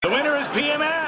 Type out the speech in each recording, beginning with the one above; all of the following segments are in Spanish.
The winner is PMS.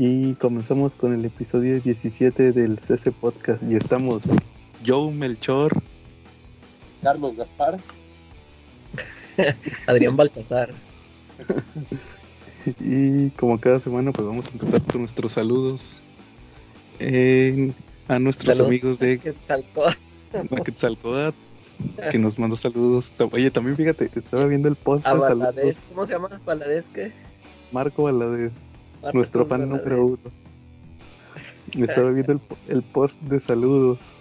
Y comenzamos con el episodio 17 del CC Podcast y estamos Joe Melchor, Carlos Gaspar, Adrián Baltasar. y como cada semana pues vamos a empezar con nuestros saludos en- a nuestros Saludos amigos de. Quetzalcóatl que nos mandó saludos. Oye, también fíjate, estaba viendo el post A de Valadez. ¿Cómo se llama? ¿Valadez qué? Marco Valadez, nuestro fan número uno. Estaba viendo el, po- el post de saludos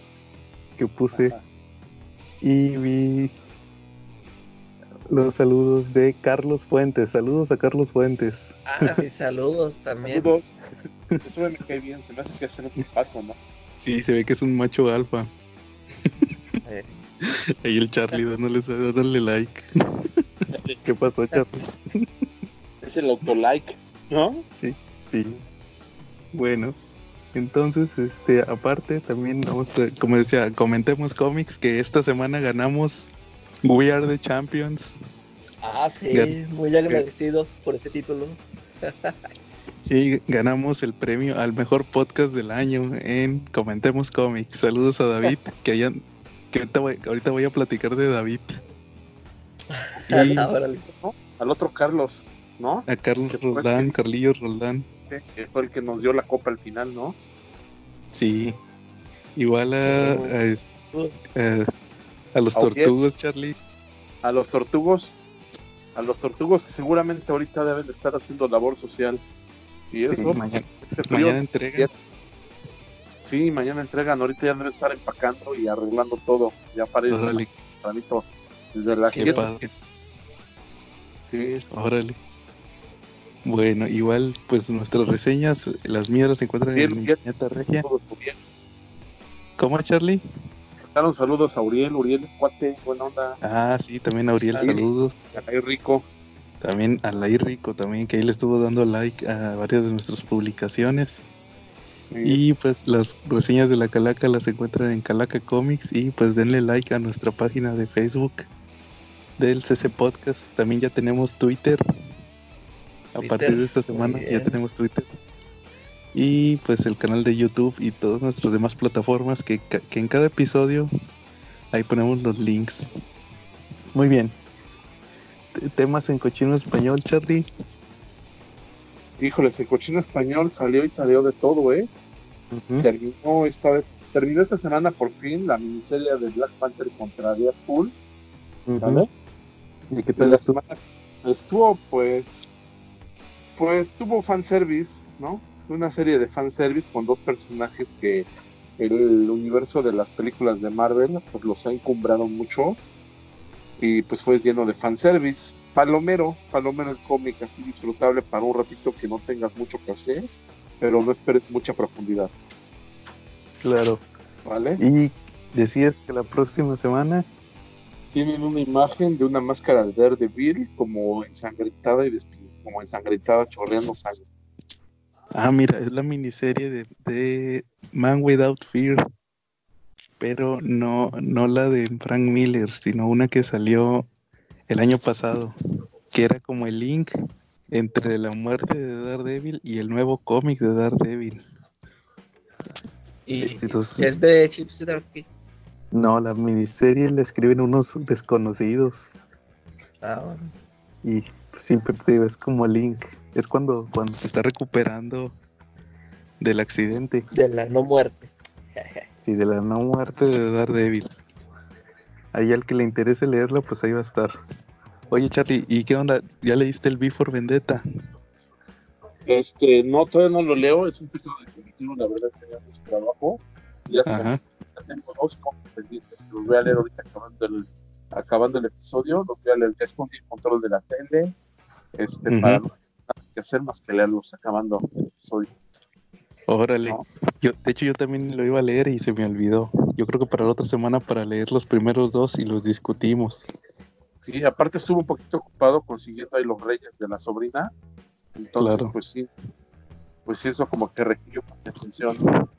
que puse Ajá. y vi los saludos de Carlos Fuentes. Saludos a Carlos Fuentes. Ah, mis saludos también. Saludos. Eso me cae bien, se me hace que hacer un paso, ¿no? Sí, se ve que es un macho alfa. Eh, Ahí el Charlie dándole, dándole like. ¿Qué pasó, Charlie? Es el autolike, ¿no? Sí. Bueno, entonces, este, aparte, también vamos a, como decía, comentemos cómics que esta semana ganamos We Are the Champions. Ah, sí, Gan- muy agradecidos por ese título. Sí, ganamos el premio al mejor podcast del año en Comentemos Cómics. Saludos a David, que hayan, que ahorita voy, ahorita voy a platicar de David. Y Ah, órale. Al otro Carlos, ¿no? a Carlos Roldán, Carlillos Roldán. Que fue el que nos dio la copa al final, ¿no? Sí. Igual a, a, es- a- a los tortugos, Charlie. A los tortugos, a los tortugos que seguramente ahorita deben de estar haciendo labor social. Y Sí, eso, mañana, ese frío, mañana entrega. sí, mañana entregan, ahorita ya deben estar empacando y arreglando todo. Ya para Órale, desde las qué 7. padre. Sí, Órale. Bueno, igual, pues nuestras reseñas, las mías se encuentran en bien. Viñeta Regia. Uriel. ¿Cómo, Charlie? Mandaron saludos a Uriel, Uriel es cuate, buena onda, Ah, sí, también a Uriel, saludos. ahí rico. También a Lai Rico, también, que ahí le estuvo dando like a varias de nuestras publicaciones. Sí. Y pues las reseñas de la Calaca las encuentran en Calaca Comics. Y pues denle like a nuestra página de Facebook del CC Podcast. También ya tenemos Twitter. A Twitter, partir de esta semana ya tenemos Twitter. Y pues el canal de YouTube y todas nuestras demás plataformas que, que en cada episodio ahí ponemos los links. Muy bien. Temas en cochino español, Charlie. Híjoles, el cochino español salió y salió de todo, ¿eh? Terminó esta vez, terminó esta semana por fin la miniserie de Black Panther contra Deadpool, ¿sale? Ujú. ¿Y qué tal la semana estuvo, pues, pues tuvo fanservice, ¿no? Una serie de fanservice con dos personajes que el universo de las películas de Marvel pues los ha encumbrado mucho y pues fue lleno de fanservice. Palomero, Palomero el cómic así disfrutable para un ratito que no tengas mucho que hacer, pero no esperes mucha profundidad, Claro. ¿vale? Y decías que la próxima semana. tienen una imagen de una máscara de Daredevil como ensangrentada y despi- como ensangrentada chorreando sangre. Ah, mira, es la miniserie de, de Man Without Fear. Pero no, no la de Frank Miller, sino una que salió el año pasado. Que era como el link entre la muerte de Daredevil y el nuevo cómic de Daredevil. Y Entonces, es de Chips Darky. no, la miniserie la escriben unos desconocidos. Ah, bueno. Y siempre te digo, es como link. Es cuando, cuando se está recuperando del accidente. De la no muerte. Sí, de la no muerte de Daredevil. Ahí al que le interese leerlo, pues ahí va a estar. Oye, Charlie, ¿y qué onda? ¿Ya leíste el Before Vendetta? Este, no, todavía no lo leo, es un título definitivo, la verdad tenía mucho trabajo. Ya se Ajá. tengo dos cómics pendientes que los voy a leer ahorita acabando el, acabando el episodio, los voy a leer, ya escondí el control de la tele, este, para no que hacer más que leerlos acabando el episodio. Órale. ¿no? Yo, de hecho, yo también lo iba a leer y se me olvidó. Yo creo que para la otra semana para leer los primeros dos y los discutimos. Sí, aparte estuve un poquito ocupado consiguiendo ahí los reyes de la sobrina, entonces Claro. pues sí, pues sí, eso como que requirió mi atención. ¿no?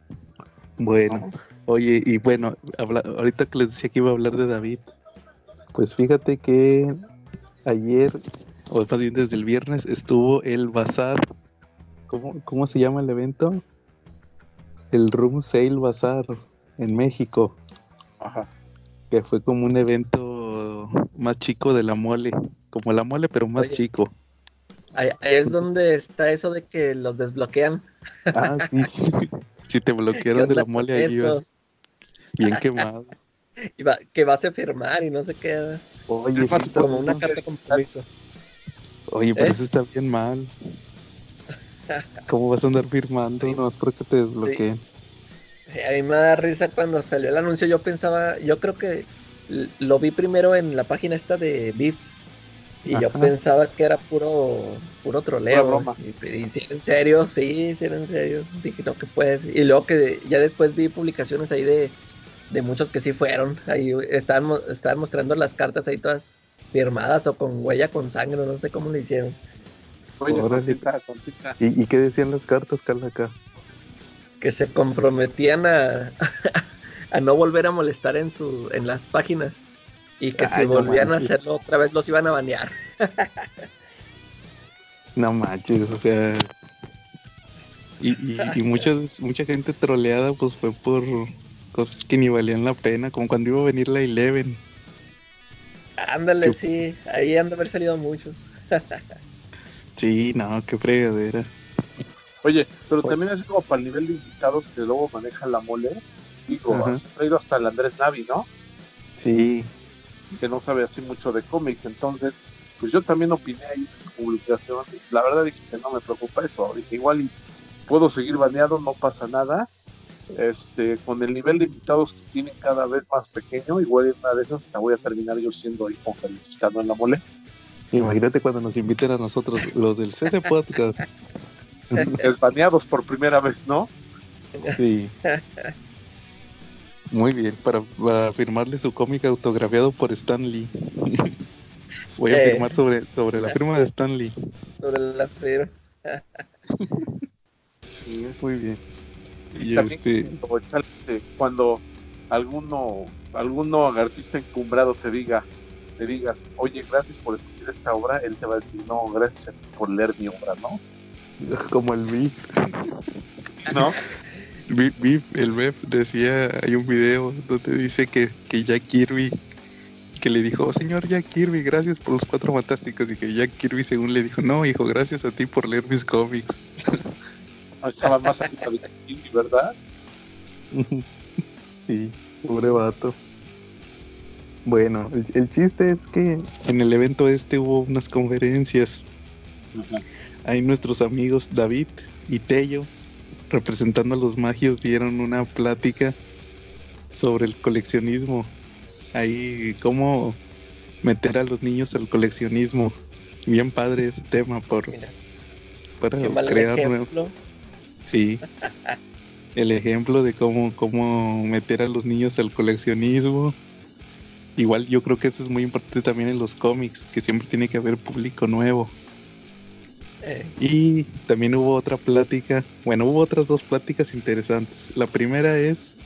Bueno, oye, y bueno, habla- ahorita que les decía que iba a hablar de David, pues fíjate que ayer, o más bien desde el viernes, estuvo el bazar. ¿Cómo, cómo se llama el evento? El Room Sale Bazar en México, Ajá. que fue como un evento más chico de la mole, como la mole, pero más Oye. chico. Ahí, es donde está eso de que los desbloquean. Ah, sí. si te bloquearon de la mole ahí ibas bien quemado. Y va- que vas a firmar y no sé qué. Oye, Es más, Como una carta de compromiso. Oye, pero ¿Eh? eso está bien mal. ¿Cómo vas a andar firmando? Sí. No es porque te desbloqueen. Sí, A mí me da risa cuando salió el anuncio. Yo pensaba, yo creo que lo vi primero en la página esta de Beef. Y yo pensaba que era puro puro troleo. Y, y si era en serio, sí, sí era en serio. Dije, no, que puedes. Y luego que ya después vi publicaciones ahí de, de muchos que sí fueron. Ahí estaban, estaban mostrando las cartas ahí todas firmadas o con huella con sangre, no sé cómo le hicieron. Oye, cosita, cosita. ¿Y, y qué decían las cartas, Carla, acá? que se comprometían a, a no volver a molestar en su en las páginas y que si no volvían a hacerlo otra vez los iban a banear. No manches, o sea... Y, y, y muchas, mucha gente troleada pues fue por cosas que ni valían la pena, como cuando iba a venir la Eleven. Ándale, Qué- sí, ahí han de haber salido muchos. Sí, no, qué fregadera. Oye, pero Oye. también así como para el nivel de invitados que luego maneja la mole, digo, Ajá. se ha traído hasta el Andrés Navi, ¿no? Sí, Que no sabe así mucho de cómics, entonces, pues yo también opiné ahí en esa publicación. La verdad dije que no me preocupa eso, dije igual y puedo seguir baneado, no pasa nada. Este, con el nivel de invitados que tienen cada vez más pequeño, igual en una de esas la voy a terminar yo siendo ahí conferencista ¿no? en la mole. imagínate cuando nos inviten a nosotros, los del CC Podcast. Desbaneados por primera vez, ¿no? Sí. Muy bien, para, para firmarle su cómic autografiado por Stan Lee. Voy a Eh. firmar sobre, sobre la firma de Stan Lee. Sobre la firma. Sí. Muy bien. Y Y también este, cuando alguno alguno artista encumbrado te diga te digas oye gracias por escuchar esta obra él te va a decir no gracias a ti por leer mi obra no como el Beef. no Beef, Beef, el Beef decía, hay un video donde dice que, que Jack Kirby, que le dijo, "Oh, señor Jack Kirby, gracias por los cuatro fantásticos. Y que Jack Kirby según le dijo, no, hijo, gracias a ti por leer mis cómics. estaba más arriba de Kirby, verdad sí, pobre vato. Bueno, el, el chiste es que en el evento este hubo unas conferencias. Ahí nuestros amigos David y Tello, representando a los magios, dieron una plática sobre el coleccionismo. Ahí, cómo meter a los niños al coleccionismo. Bien padre ese tema por, Mira, para qué mal crear nuevo-. Sí. El ejemplo de cómo, cómo meter a los niños al coleccionismo. Igual yo creo que eso es muy importante también en los cómics, que siempre tiene que haber público nuevo. Eh, Y también hubo otra plática, bueno, hubo otras dos pláticas interesantes. La primera es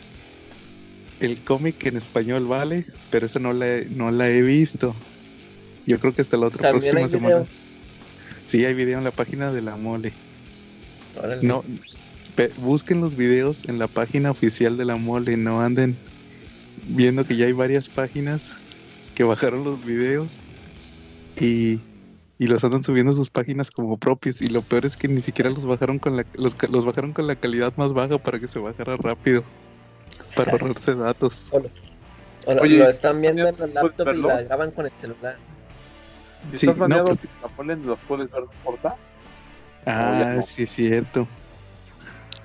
el cómic en español vale, pero esa no la, he- no la he visto. Yo creo que hasta la otra próxima semana. Sí, hay video en la página de la mole. órale. No, busquen los videos en la página oficial de la mole, no anden viendo que ya hay varias páginas que bajaron los videos y, y los andan subiendo a sus páginas como propios y lo peor es que ni siquiera los bajaron con la los, bajaron con la calidad más baja para que se bajara rápido para ahorrarse datos. O lo, Oye, lo están viendo en ¿puedes laptop y la graban con el celular. si Sí, estás no, baneado pues- si la ponen los puedes ver no importa Ah, no. sí es cierto.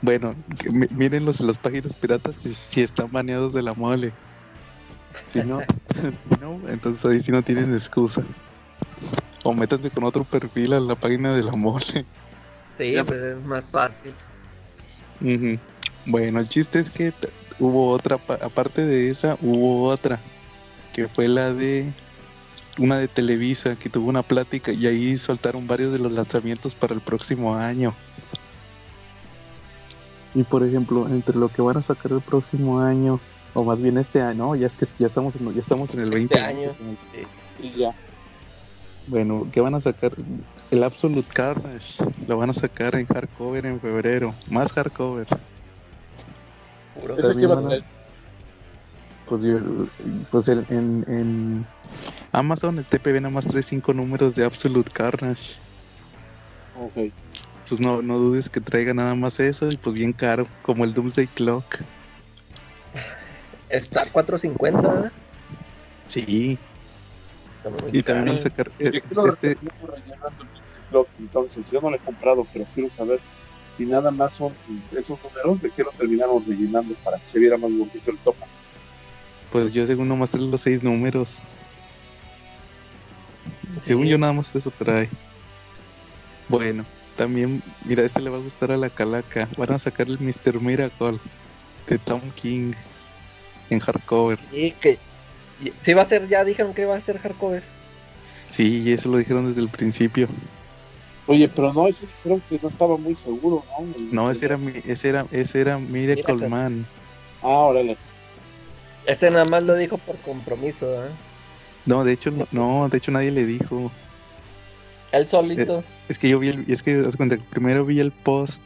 Bueno, miren los, las páginas piratas si, si están baneados de la mole. Si no, no, entonces ahí sí no tienen excusa. O métanse con otro perfil a la página de la mole. Sí, Ya. pues es más fácil. Ujú. Bueno, el chiste es que hubo otra, pa- aparte de esa, hubo otra, que fue la de una de Televisa, que tuvo una plática y ahí soltaron varios de los lanzamientos para el próximo año. Y por ejemplo, entre lo que van a sacar el próximo año, o más bien este año, no, ya es que ya estamos en, ya estamos en el 20 Este año. Y ya. Bueno, ¿qué van a sacar? El Absolute Carnage, lo van a sacar en hardcover en febrero, más hardcovers. También va van a- Pues, yo- pues en, en- en Amazon el TPB nada más trae cinco números de Absolute Carnage. Ok. Pues no, no dudes que traiga nada más eso y pues bien caro, como el Doomsday Clock. Está 4.50, ¿verdad? Sí, y también van a sacar este, el Clock, entonces yo no lo he comprado, pero quiero saber si nada más son esos números de que lo terminaron rellenando para que se viera más bonito el topo. pues yo según nomás trae los seis números. Según yo nada más eso trae. Bueno, también, mira, este le va a gustar a la calaca. Van a sacar el Mr. Miracle de Tom King en hardcover. Sí, que. Sí, va a ser, ya dijeron que va a ser hardcover. Sí, y eso lo dijeron desde el principio. Oye, pero no, ese dijeron que no estaba muy seguro, ¿no? No, ese era, mi- ese era, ese era Miracle Miracle. Man. Ah, órale. Ese nada más lo dijo por compromiso, ¿eh? No, de hecho, no, no, de hecho nadie le dijo. Él solito. Es que yo vi el, es que haz cuenta primero vi el post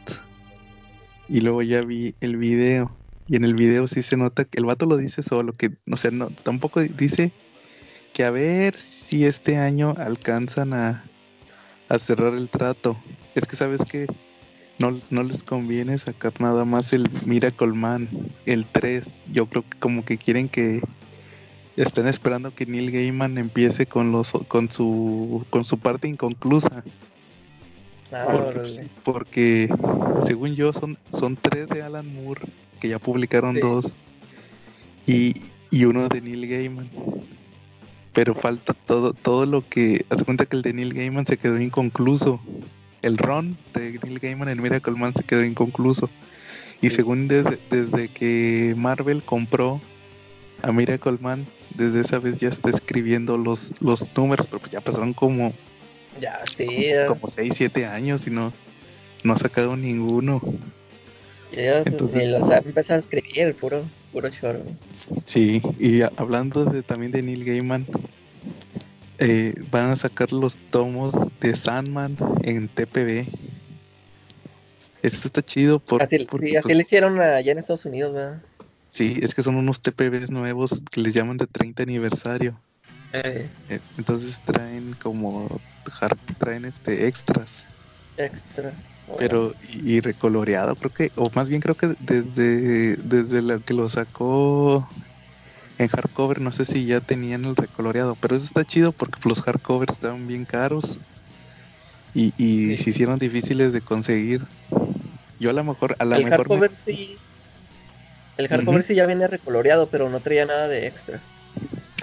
y luego ya vi el video. Y en el video sí se nota que el vato lo dice solo, que, o sea, no, tampoco dice que a ver si este año alcanzan a, a cerrar el trato. Es que sabes que no, no les conviene sacar nada más el Miracle Man, el 3. Yo creo que como que quieren que están esperando que Neil Gaiman empiece con los con su con su parte inconclusa. Ah, Porque, órale. porque, según yo son, son tres de Alan Moore, que ya publicaron Sí. dos, y, y uno de Neil Gaiman. Pero falta todo, todo lo que. Haz cuenta que el de Neil Gaiman se quedó inconcluso. El run de Neil Gaiman en Miracle Man se quedó inconcluso. Y según desde, desde que Marvel compró a Miracle Man, desde esa vez ya está escribiendo los, los números, pero pues ya pasaron como Ya, sí. como 6, 7 años y no, no ha sacado ninguno. entonces- ni los ha empezado a escribir, puro, puro choro. Sí, y a- hablando de, también de Neil Gaiman, eh, van a sacar los tomos de Sandman en TPB. Eso está chido por- Así, porque, sí, así pues, le hicieron allá en Estados Unidos, ¿verdad? Sí, es que son unos TPBs nuevos que les llaman de 30 aniversario. Eh, Entonces traen como traen este extras. extra. pero y, y recoloreado creo que o más bien creo que desde desde la que lo sacó en hardcover no sé si ya tenían el recoloreado pero eso está chido porque los hardcovers estaban bien caros y, y Sí. se hicieron difíciles de conseguir yo a lo mejor a lo mejor me- hardcover sí. El hardcover Ujú. sí ya viene recoloreado, pero no traía nada de extras.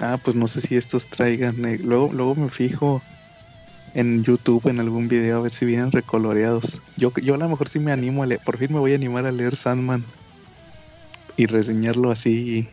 ah pues no sé si estos traigan eh, luego luego me fijo en YouTube en algún video a ver si vienen recoloreados. Yo, yo a lo mejor sí me animo a leer, por fin me voy a animar a leer Sandman y reseñarlo así,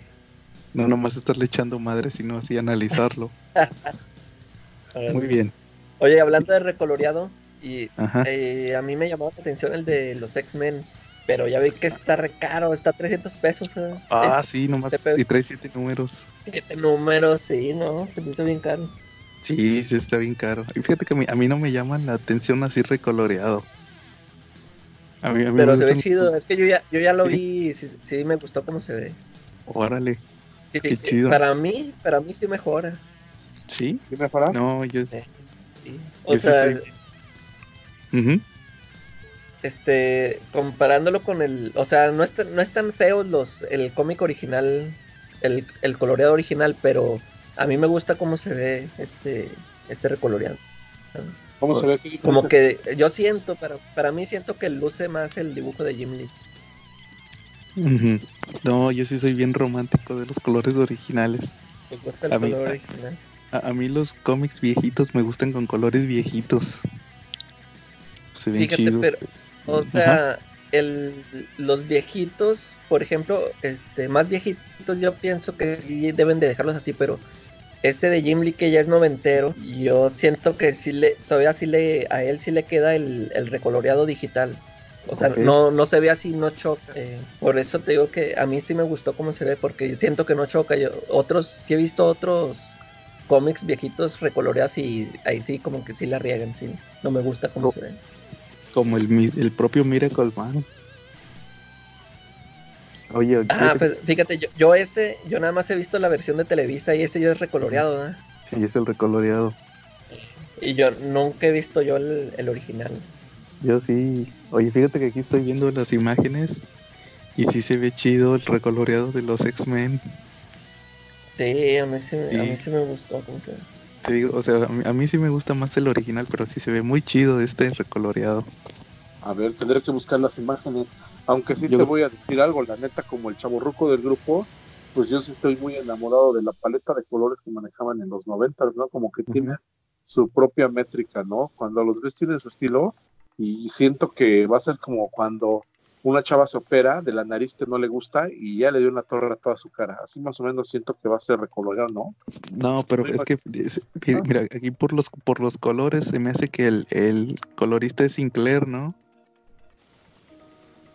no nomás estarle echando madre, sino así analizarlo. Muy bien, Oye, hablando de recoloreado, y eh, a mí me llamó la atención el de los X-Men, pero ya vi que está re caro, está 300 pesos. ¿eh? Ah, Es sí, nomás, y trae siete números. siete números, sí, no, se me hizo bien caro. Sí, sí está bien caro. Y fíjate que a mí, a mí no me llama la atención así recoloreado. A mí, a mí Pero me se ve chido, es que yo ya, yo ya lo Sí. vi sí, sí me gustó cómo se ve. Órale, Sí, Qué sí, chido. Para mí, para mí sí mejora. ¿sí? ¿Sí mejora? No, yo... sí. O yo sí sea, soy- Ujú. Este, comparándolo con el, o sea, no es tan, no es tan feo los, el cómic original, el, el coloreado original, pero a mí me gusta cómo se ve este, este recoloreado. ¿Cómo se ve? ¿Qué Como que yo siento, para, para mí siento que luce más el dibujo de Jim Lee. No, yo sí soy bien romántico de los colores originales. Me gusta el A mí- color original. A, a mí los cómics viejitos me gustan con colores viejitos. Se ven Fíjate, chidos. pero, o sea, el, los viejitos, por ejemplo, este, más viejitos, yo pienso que sí deben de dejarlos así, pero este de Jim Lee que ya es noventero, yo siento que sí le, todavía sí le, a él sí le queda el, el recoloreado digital. O sea, no, no se ve así, no choca. Eh, por eso te digo que a mí sí me gustó cómo se ve, porque siento que no choca. Yo, otros, sí he visto otros cómics viejitos recoloreados y ahí sí como que sí la riegan, sí. No me gusta cómo No. se ve. Como el, el propio Miracle Man. Oye, Ah, pues fíjate, yo, yo ese, yo nada más he visto la versión de Televisa y ese ya es recoloreado, ¿verdad? sí, es el recoloreado. Y yo nunca he visto yo el, el original. Yo sí. Oye, fíjate que aquí estoy viendo las imágenes y sí se ve chido el recoloreado de los X-Men. Sí, a mí sí, me- Sí. A mí sí me gustó cómo se ve. Te digo, o sea, a mí, a mí sí me gusta más el original, pero sí se ve muy chido este recoloreado. A ver, tendré que buscar las imágenes. Aunque sí Yo- te voy a decir algo, la neta, como el chaborruco del grupo, pues yo sí estoy muy enamorado de la paleta de colores que manejaban en los noventas, ¿no? Como que tiene su propia métrica, ¿no? Cuando los ves tienen su estilo y siento que va a ser como cuando una chava se opera de la nariz que no le gusta y ya le dio una torre a toda su cara. Así más o menos siento que va a ser recoloreado, ¿no? No, pero es que, es- mira, Ah. mira, aquí por los, por los colores se me hace que el, el colorista es Sinclair, ¿no?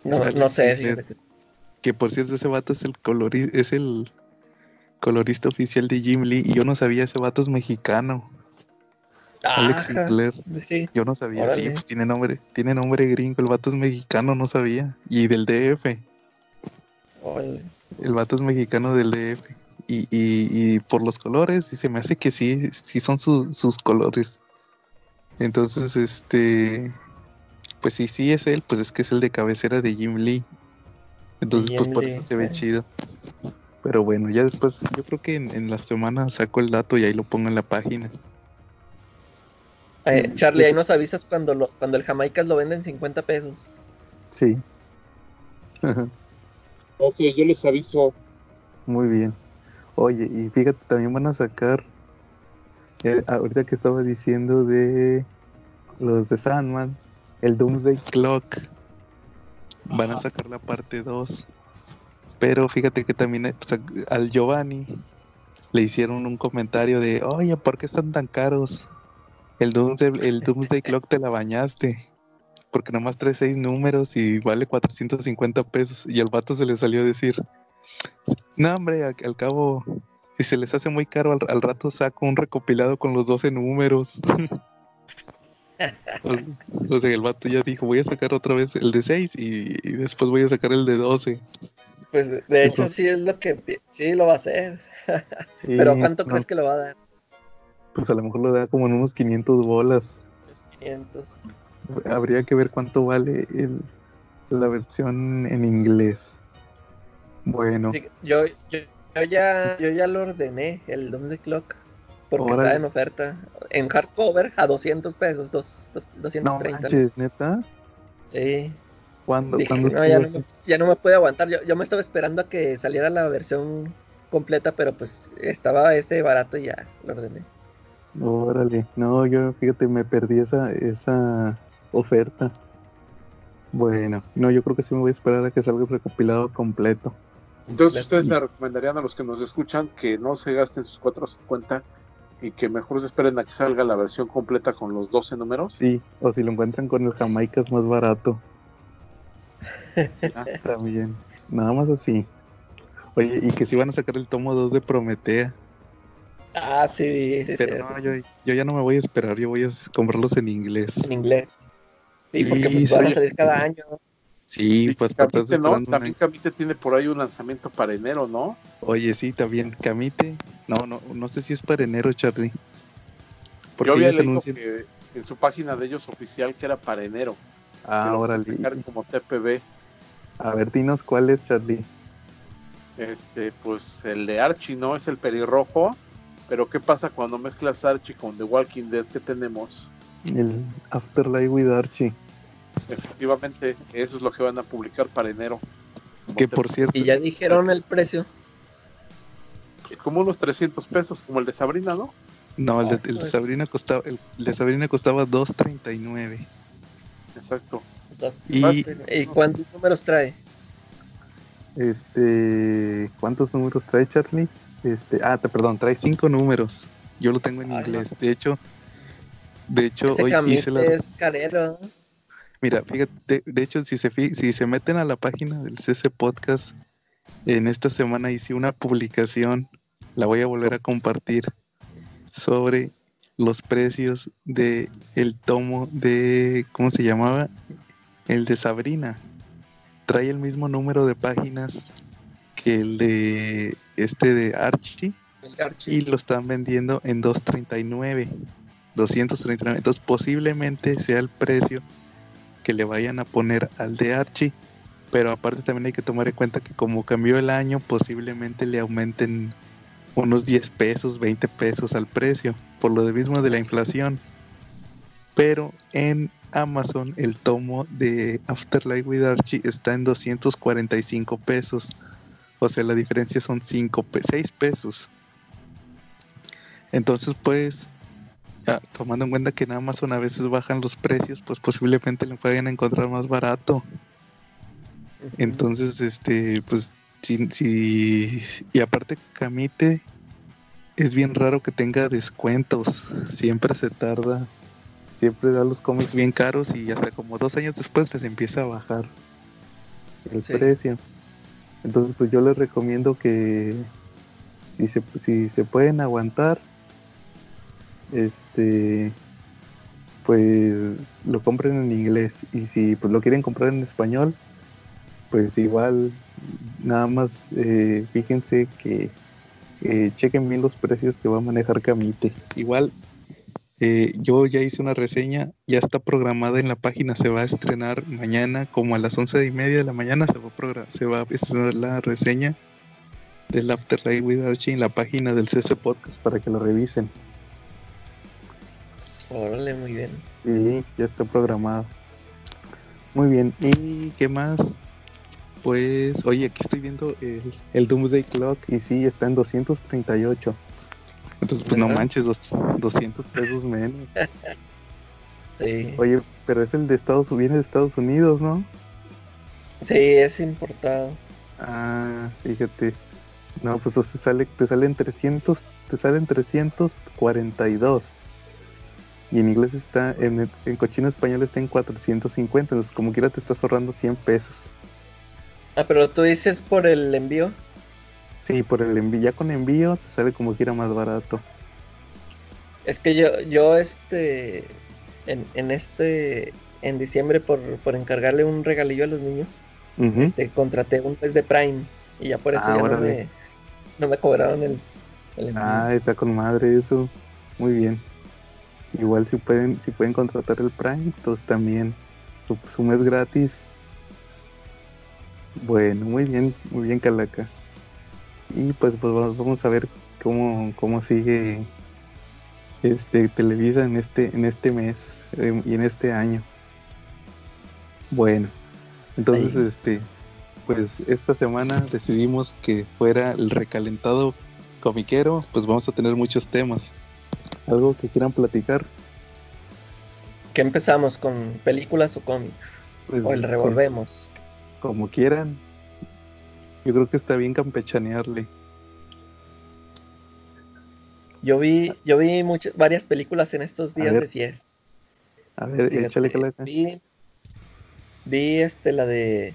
No, no sé, Sinclair. Que por cierto, ese vato es el colori es el colorista oficial de Jim Lee y yo no sabía, ese vato es mexicano. Alex Ajá, Sinclair. Sí, Yo no sabía, sí, pues tiene nombre, tiene nombre gringo, el vato es mexicano, no sabía. Y del DF, órale. el vato es mexicano del DF. Y, y, y por los colores, y se me hace que sí, sí son su- sus colores. Entonces, este, pues sí, sí es él, pues es que es el de cabecera de Jim Lee. Entonces, pues por eso se ve eh. chido. Pero bueno, ya después, yo creo que en, en la semana saco el dato y ahí lo pongo en la página. Eh, Charlie, ahí nos avisas cuando lo, cuando el Jamaicas lo venden 50 pesos. Sí. Ok, yo les aviso. Muy bien. Oye, y fíjate, también van a sacar, eh, ahorita que estaba diciendo de los de Sandman, el Doomsday Clock. Van a sacar la parte 2. Pero fíjate que también eh, pues, al Giovanni le hicieron un comentario de, oye, ¿por qué están tan caros? El Doomsday, el Doomsday Clock te la bañaste. Porque nomás trae seis números y vale 450 pesos. Y al vato se le salió a decir, no, hombre, al, al cabo, si se les hace muy caro, al, al rato saco un recopilado con los 12 números. o, o sea, el vato ya dijo, voy a sacar otra vez el de 6 y, y después voy a sacar el de 12. Pues de- hecho sí es lo que sí lo va a hacer. Sí, Pero ¿cuánto no, crees que lo va a dar? Pues a lo mejor lo da como en unos 500 bolas. Los 500. Habría que ver cuánto vale el, la versión en inglés. Bueno, Yo, yo, yo ya, yo ya lo ordené, el Doomsday Clock, porque Órale. está en oferta. En hardcover a 200 pesos, dos, dos- no 230. manches, neta. Sí. ¿Cuándo, Dije, ¿cuándo no, ya, no me, ya no me puede aguantar. Yo, yo me estaba esperando a que saliera la versión completa, pero pues estaba este barato y ya lo ordené. Órale, no, yo fíjate, me perdí esa, esa oferta. Bueno, no, yo creo que sí me voy a esperar a que salga el recopilado completo. Entonces, ustedes le recomendarían a los que nos escuchan que no se gasten sus 450 y que mejor se esperen a que salga la versión completa con los 12 números. Sí, o si lo encuentran con el Jamaica es más barato. Ah, También, nada más así. Oye, y que si van a sacar el tomo 2 de Prometea. Ah, sí, sí, Pero sí, no, yo, yo ya no me voy a esperar, yo voy a comprarlos en inglés. en inglés. Sí, porque Y pues, van a salir cada año. Sí, y pues para estar Camite, ¿no? esperando un También. Camite tiene por ahí un lanzamiento para enero, ¿no? Oye, sí, también, Camite. No, no, no sé si es para enero, Charlie. Porque Yo había leído anuncian. que en su página de ellos oficial que era para enero. Ah, órale. como TPB. A ver, dinos cuál es, Charlie. Este, pues el de Archie, ¿no? Es el pelirrojo. Pero ¿qué pasa cuando mezclas Archie con The Walking Dead? ¿Qué tenemos? El Afterlife with Archie. Efectivamente, eso es lo que van a publicar para enero. Que por cierto, Y ya dijeron el precio. Como unos 300 pesos, como el de Sabrina, ¿no? no, el de, el de pues. Sabrina costaba, el de Sabrina costaba 2.39. Exacto. Y ¿Y cuántos números trae? este, ¿cuántos números trae Charlie? Este, ah, te, perdón, trae cinco números. Yo lo tengo en Ay, inglés. De hecho, de hecho, Ese hoy hice la, es carero. Mira, fíjate, de hecho, si se, si se meten a la página del CC Podcast, en esta semana hice una publicación, la voy a volver a compartir, sobre los precios de el tomo de, ¿cómo se llamaba? El de Sabrina. Trae el mismo número de páginas que el de este de Archie y lo están vendiendo en 239 239 entonces posiblemente sea el precio que le vayan a poner al de Archie pero aparte también hay que tomar en cuenta que como cambió el año posiblemente le aumenten unos 10 pesos 20 pesos al precio por lo mismo de la inflación. Pero en Amazon el tomo de Afterlife with Archie está en 245 pesos o sea, la diferencia son 5, 6 pesos. Entonces, pues, ya, tomando en cuenta que en Amazon a veces bajan los precios, pues posiblemente lo pueden encontrar más barato. Entonces, este, pues, si, si- y aparte Camite es bien raro que tenga descuentos. Siempre se tarda, siempre da los cómics bien caros y hasta como dos años después les empieza a bajar el Sí. precio. Entonces, pues yo les recomiendo que si se, pueden aguantar, este, pues lo compren en inglés y si pues lo quieren comprar en español, pues igual nada más eh, fíjense que eh, chequen bien los precios que va a manejar Camite. Igual eh, yo ya hice una reseña, ya está programada en la página, se va a estrenar mañana como a las once y media de la mañana se va a, se va a estrenar la reseña del Afterlife with Archie en la página del CC Podcast para que lo revisen. Órale, muy bien. Sí, ya está programado. Muy bien, ¿y qué más? Pues, oye, aquí estoy viendo el, el Doomsday Clock y sí, está en 238. Entonces, pues no manches, dos- 200 pesos menos. Sí. Oye, pero es el de Estados Unidos, viene de Estados Unidos, ¿no? Sí, es importado. Ah, fíjate. No, pues entonces sale, te salen 300, te salen 342. Y en inglés está, en, en cochino español está en 450. Entonces, como quiera, te estás ahorrando 100 pesos. Ah, pero tú dices por el envío. Sí, por el envío, ya con envío te sale como quiera más barato. Es que yo, yo este, en, en este, en diciembre por, por encargarle un regalillo a los niños, este, contraté un mes de Prime y ya por eso Ah, ya no me, no me cobraron el, el envío. Ah, está con madre eso. Muy bien. Igual si pueden, si pueden contratar el Prime, entonces también su, su mes gratis. Bueno, muy bien, muy bien Calaca. Y pues, pues vamos- a ver cómo, cómo sigue este Televisa en este, en este mes eh, y en este año. Bueno, entonces Ahí. este, pues esta semana decidimos que fuera el recalentado comiquero, pues vamos a tener muchos temas. ¿Algo que quieran platicar? ¿Qué empezamos con películas o cómics? Pues, O el revolvemos. Como quieran. Yo creo que está bien campechanearle. Yo vi, yo vi muchas, varias películas en estos días de fiesta. A ver, Fíjate, échale calaca. vi, vi este, la de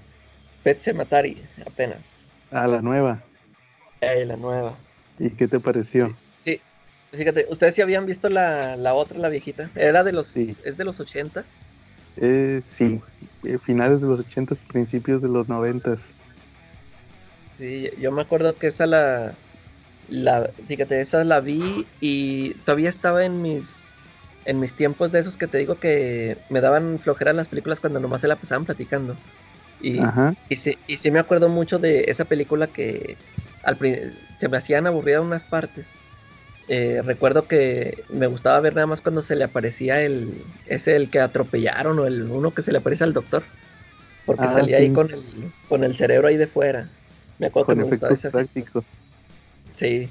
Pet Sematari apenas. Ah, la nueva. Eh, la nueva. ¿Y qué te pareció? Sí, fíjate, ustedes sí habían visto la, la otra, la viejita. Era de los, Sí. es de los ochentas. Eh, sí, eh, finales de los ochentas, principios de los noventas. Sí, yo me acuerdo que esa la, la, fíjate, esa la vi y todavía estaba en mis, en mis tiempos de esos que te digo que me daban flojera las películas cuando nomás se la pasaban platicando. Y, Ajá. y, sí, y sí me acuerdo mucho de esa película que al se me hacían aburridas unas partes. Eh, recuerdo que me gustaba ver nada más cuando se le aparecía el, ese el que atropellaron o el uno que se le aparece al doctor. Porque Ah, salía ahí con el, con el cerebro ahí de fuera. Me acuerdo Con que me gustaba efectos ese prácticos. Sí.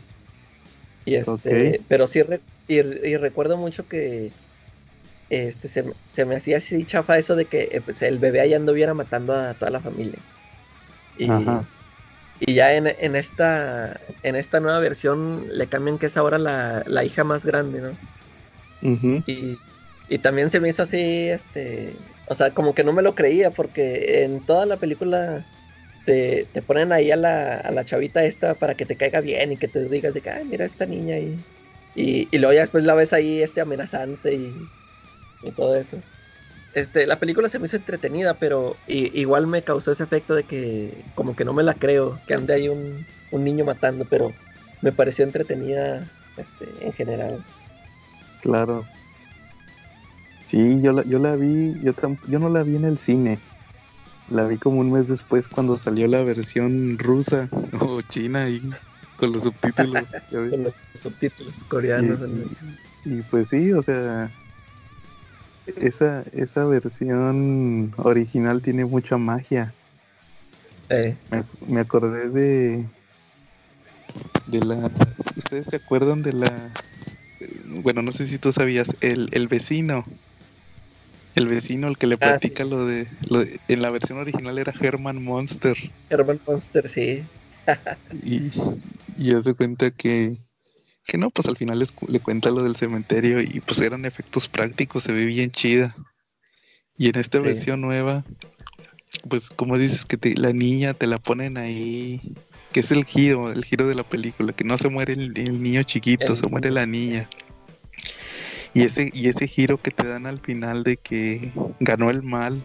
Y este, pero sí, re- y, y recuerdo mucho que este se, me- se me hacía así chafa eso de que eh, pues, el bebé ahí anduviera matando a toda la familia. Y, Ajá. y ya en, en esta en esta nueva versión le cambian que es ahora la, la hija más grande, ¿no? Ujú. Y, y también se me hizo así, este, o sea, como que no me lo creía porque en toda la película te, ponen ahí a la, a la chavita esta para que te caiga bien y que te digas de que, ay, mira esta niña ahí. Y, y luego ya después la ves ahí, este, amenazante y, y todo eso. Este, la película se me hizo entretenida, pero igual me causó ese efecto de que como que no me la creo, que ande ahí un, un niño matando, pero me pareció entretenida este, en general. Claro. Sí, yo la, yo la vi, yo, yo no la vi en el cine. La vi como un mes después cuando salió la versión rusa o china ahí con los subtítulos. con los subtítulos coreanos. Y, y pues sí, o sea, esa, esa versión original tiene mucha magia. Eh, Me, me acordé de, de la... ¿Ustedes se acuerdan de la... Bueno, no sé si tú sabías, el, el vecino. El vecino, el que le Ah, platica lo, de, lo de- En la versión original era Herman Monster. Herman Monster, sí. Y, y hace cuenta que, que no, pues al final les le cuenta lo del cementerio y pues eran efectos prácticos, se ve bien chida. Y en esta Sí. versión nueva, pues como dices que te- la niña te la ponen ahí, que es el giro, el giro de la película, que no se muere el, el niño chiquito, El se muere la niña. Y ese, y ese giro que te dan al final de que ganó el mal,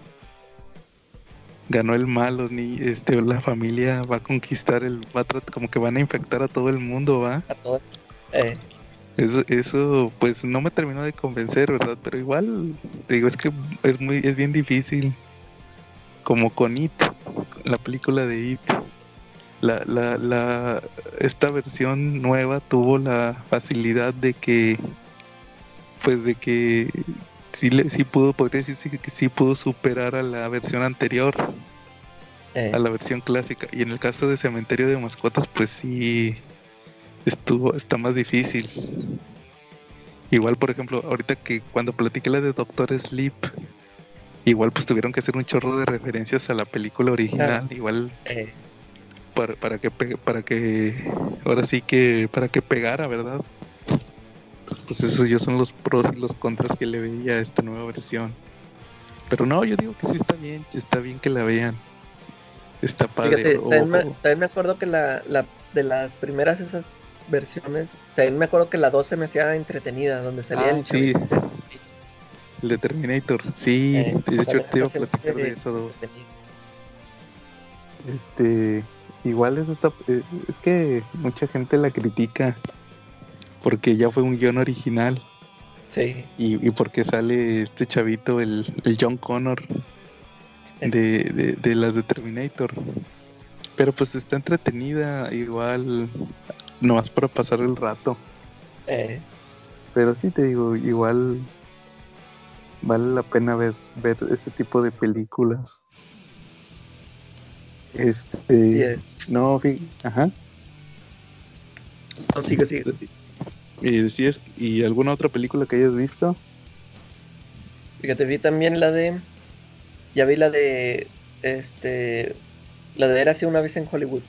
ganó el mal, los ni este, la familia va a conquistar el, va a como que van a infectar a todo el mundo, va. A todo. Eh, Eso, eso, pues no me terminó de convencer, ¿verdad? Pero igual, te digo, es que es muy, es bien difícil. Como con It, la película de It. La, la, la, esta versión nueva tuvo la facilidad de que, pues de que sí, le, sí pudo, podría decirse que sí pudo superar a la versión anterior eh, a la versión clásica. Y en el caso de Cementerio de Mascotas, pues sí estuvo, está más difícil. Igual, por ejemplo, ahorita que cuando platiqué la de Doctor Sleep, igual pues tuvieron que hacer un chorro de referencias a la película original. Igual eh, para, para que para que ahora sí que para que pegara, ¿verdad? Pues esos ya son los pros y los contras que le veía a esta nueva versión. Pero no, yo digo que sí está bien, está bien que la vean. Está padre. Fíjate, también, me, o- también me acuerdo que la, la de las primeras esas versiones, también me acuerdo que la 2 se me hacía entretenida, donde salía Ah, el sí. chavito. el de Terminator, sí, Eh, de hecho te iba a platicar de eso dos. Este, igual es esta, eh, es que mucha gente la critica porque ya fue un guion original Sí, y, y porque sale este chavito, el, el John Connor de, de, de las de Terminator. Pero pues está entretenida, igual, nomás para pasar el rato. eh, Pero sí te digo, igual vale la pena ver, ver ese tipo de películas. Este, y, eh, no, ajá. no, sigue, sigue. Y decías, ¿y alguna otra película que hayas visto? Fíjate, vi también la de. Ya vi la de. Este. La de Érase una vez en Hollywood.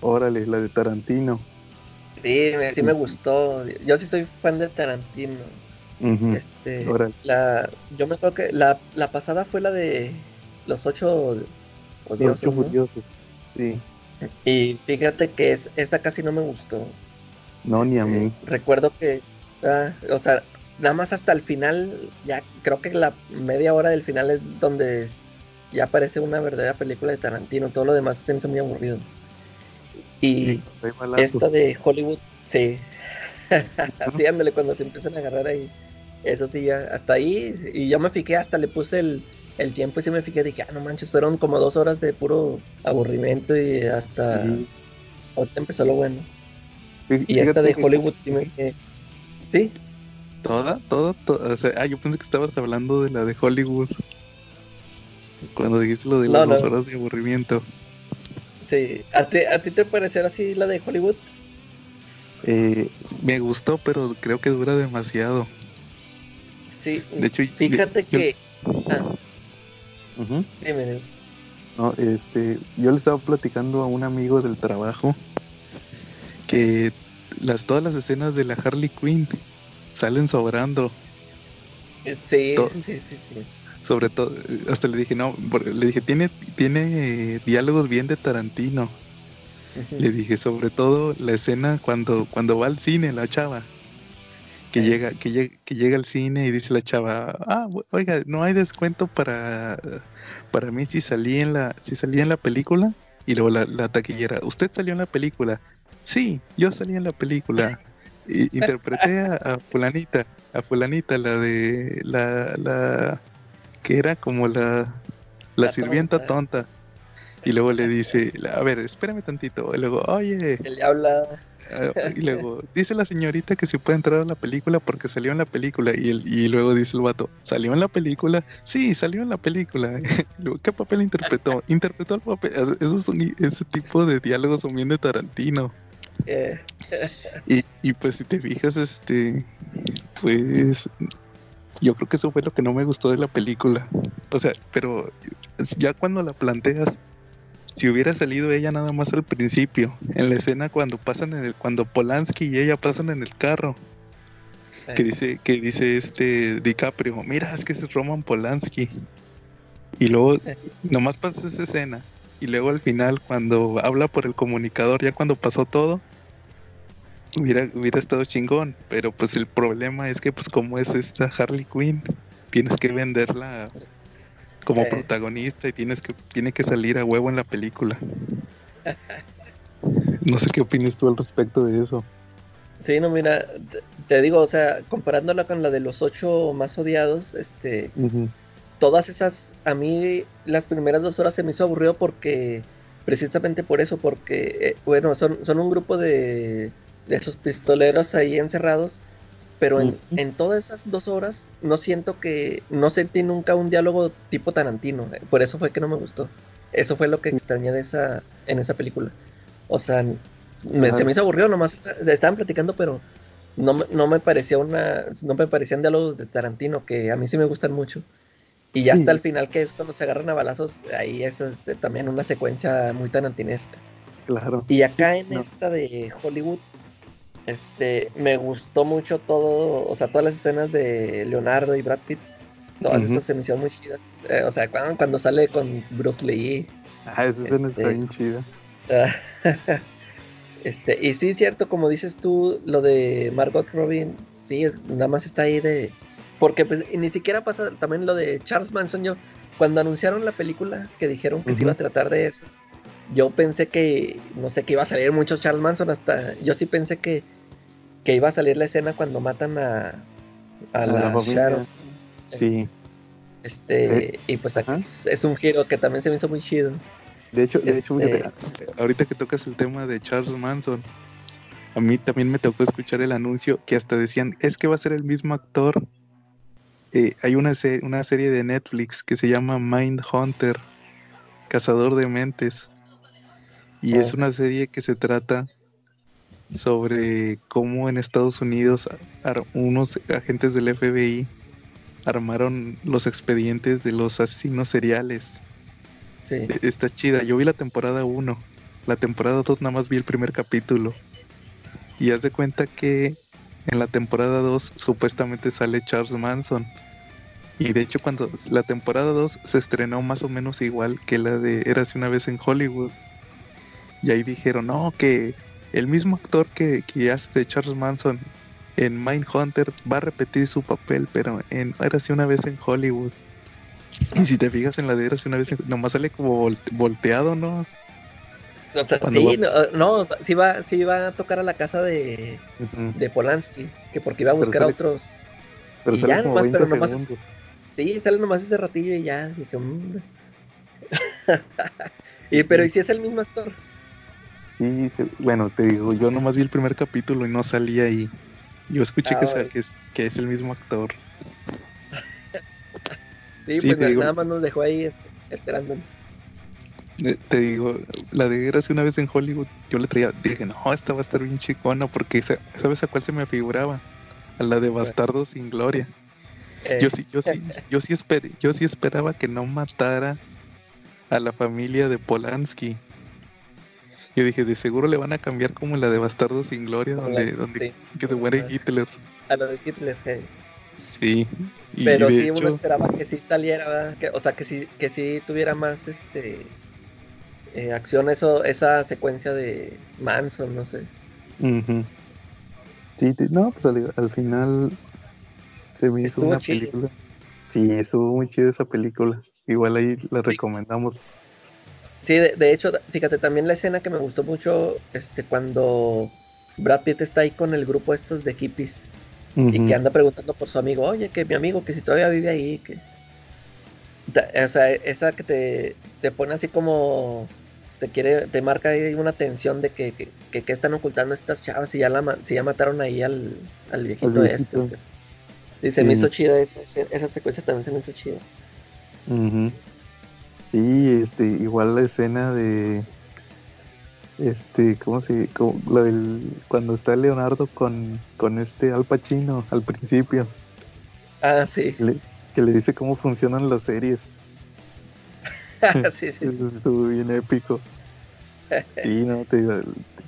Órale, la de Tarantino. Sí, me, sí me gustó. Yo sí soy fan de Tarantino. Este. Órale. La, yo me acuerdo que la, la pasada fue la de los ocho Los odiosos, ocho ¿no? furiosos. Sí. Y fíjate que es, esa casi no me gustó. No, ni a Este, mí. Recuerdo que, ah, o sea, nada más hasta el final, ya creo que la media hora del final es donde es- ya aparece una verdadera película de Tarantino. Todo lo demás se me hizo muy aburrido. Y Sí, esta de Hollywood, sí. Así ándale cuando se empiezan a agarrar ahí. Eso sí, ya, hasta ahí. Y yo me fijé, hasta le puse el, el tiempo y sí me fijé. Dije, ah, no manches, fueron como dos horas de puro aburrimiento y hasta Sí. ahorita empezó lo bueno. Y esta de que Hollywood, sí me dije, sí, Toda, toda, toda. O sea, ah, yo pensé que estabas hablando de la de Hollywood. Cuando dijiste lo de No, las dos horas de aburrimiento. Sí. ¿A ti, ¿A ti te pareció así la de Hollywood? Eh, me gustó, pero creo que dura demasiado. Sí. De hecho, yo- Fíjate yo- que. Ah, dime, dime. No, este, yo le estaba platicando a un amigo del trabajo que las todas las escenas de la Harley Quinn salen sobrando. Sí, To- sí, sí, sí. Sobre todo, eh, hasta le dije, no, le dije, tiene, tiene eh, diálogos bien de Tarantino. Le dije, sobre todo la escena cuando, cuando va al cine la chava. Que Eh. llega, que que llega al cine y dice la chava, ah, oiga, no hay descuento para, para mí si salí en la, si salí en la película. Y luego la, la taquillera, ¿usted salió en la película? Sí, yo salí en la película. Y, interpreté a, a fulanita, a fulanita, la de la, la que era como la, la, La sirvienta tonta. tonta. Y luego le dice, a ver, espérame tantito. Y luego, oye, le habla. ah, y luego dice la señorita que si puede entrar a la película porque salió en la película. Y, el, y luego dice el vato, ¿salió en la película? Sí, salió en la película. Y luego, ¿Qué papel interpretó? Interpretó el papel. Esos son, ese tipo de diálogos son bien de Tarantino. Y, y pues si te fijas, este, pues yo creo que eso fue lo que no me gustó de la película. O sea, pero ya cuando la planteas, si hubiera salido ella nada más al principio, en la escena cuando pasan en el, cuando Polanski y ella pasan en el carro, que dice, que dice este DiCaprio, mira, es que es Roman Polanski. Y luego nomás pasa esa escena. Y luego al final, cuando habla por el comunicador, ya cuando pasó todo, hubiera, hubiera estado chingón. Pero pues el problema es que pues como es esta Harley Quinn, tienes que venderla como Eh. protagonista y tienes que, tiene que salir a huevo en la película. No sé qué opinas tú al respecto de eso. Sí, no, mira, te, te digo, o sea, comparándola con la de los ocho más odiados, este, todas esas, a mí las primeras dos horas se me hizo aburrido porque, precisamente por eso, porque, eh, bueno, son, son un grupo de, de esos pistoleros ahí encerrados, pero en, en todas esas dos horas no siento que, no sentí nunca un diálogo tipo Tarantino, eh, por eso fue que no me gustó. Eso fue lo que extrañé de esa, en esa película. O sea, me- se me hizo aburrido, nomás está- estaban platicando, pero no, me- no me parecía una, no me parecían diálogos de Tarantino, que a mí sí me gustan mucho. Y ya Sí. hasta el final, que es cuando se agarran a balazos, ahí es este, también una secuencia muy tarantinesca. Claro. Y acá en no. esta de Hollywood, este, me gustó mucho todo, o sea, todas las escenas de Leonardo y Brad Pitt, todas esas se me hicieron muy chidas. Eh, o sea, cuando, cuando sale con Bruce Lee, Ah, esa escena está Este- bien chida. este, y sí, cierto, como dices tú, lo de Margot Robin, sí, nada más está ahí de. Porque pues y ni siquiera pasa también lo de Charles Manson. Yo, cuando anunciaron la película, que dijeron que se iba a tratar de eso, yo pensé que, no sé, que iba a salir mucho Charles Manson, hasta. Yo sí pensé que, que iba a salir la escena cuando matan a, a A la, la. Sharon. Sí. Este, y pues aquí es, es un giro que también se me hizo muy chido. De hecho, de hecho, Este- ahorita que tocas el tema de Charles Manson, a mí también me tocó escuchar el anuncio que hasta decían, es que va a ser el mismo actor. Eh, hay una, se- una serie de Netflix que se llama Mind Hunter, Cazador de Mentes. Y es Oh. una serie que se trata sobre cómo en Estados Unidos unos agentes del FBI armaron los expedientes de los asesinos seriales. Sí. E- Está chida. Yo vi la temporada 1. La temporada 2 nada más vi el primer capítulo. Y haz de cuenta que en la temporada 2 supuestamente sale Charles Manson. Y de hecho cuando la temporada 2 se estrenó más o menos igual que la de Érase una vez en Hollywood. Y ahí dijeron, no, que el mismo actor que, que hace de Charles Manson en Mindhunter va a repetir su papel, pero en Érase una vez en Hollywood. Y si te fijas en la de Érase una vez, en- nomás sale como vol- volteado, ¿no? O sea, Cuando sí, va- no, no, sí va, sí va a tocar a la casa de, de Polanski, que porque iba a buscar a otros. Pero Y sale ya como nomás, 20 pero nomás es-. Sí, sale nomás ese ratillo y ya. Dije, "Mm". y pero ¿y si es el mismo actor? Sí, se- bueno, te digo, yo nomás vi el primer capítulo y no salí ahí. Yo escuché Ah, que, es, que es el mismo actor. Sí, Sí, pues digo- nada más nos dejó ahí esperándolo. Eh, Te digo, la de Érase una vez en Hollywood, yo le traía, dije, no, esta va a estar bien chicona, porque sa- ¿sabes a cuál se me figuraba? A la de Bastardo sin Gloria. Eh, Yo sí, yo sí, yo sí yo sí esperaba que no matara a la familia de Polanski. Yo dije, de seguro le van a cambiar como la de Bastardo sin Gloria, donde, donde sí, que se muere Hitler. a lo de Hitler. eh. Sí. Y Pero de sí, uno esperaba que sí saliera, ¿verdad? que, o sea, que sí, que sí tuviera más este eh, acción eso, esa secuencia de Manson, no sé. Sí, no, pues al, al final se me hizo Estuvo una chido. película. Sí, estuvo muy chida esa película. Igual ahí la recomendamos. Sí, de, de hecho, fíjate, también la escena que me gustó mucho, este, cuando Brad Pitt está ahí con el grupo estos de hippies y que anda preguntando por su amigo, oye, que mi amigo, que si todavía vive ahí, que... O sea, esa que te, te pone así como... Te quiere, te marca ahí una tensión de que, que, que- que están ocultando estas chavas si ya, la, si ya mataron ahí al, al viejito, este. viejito. qué. Sí, se me hizo chida, esa, esa- secuencia también se me hizo chida. Ujú. Sí, este, igual la escena de este, ¿cómo se cómo- la del cuando está Leonardo con, con este Al Pacino al principio, Ah, sí, que le, que le dice cómo funcionan las series. sí, sí, sí. Eso estuvo bien épico. Sí, no, te digo,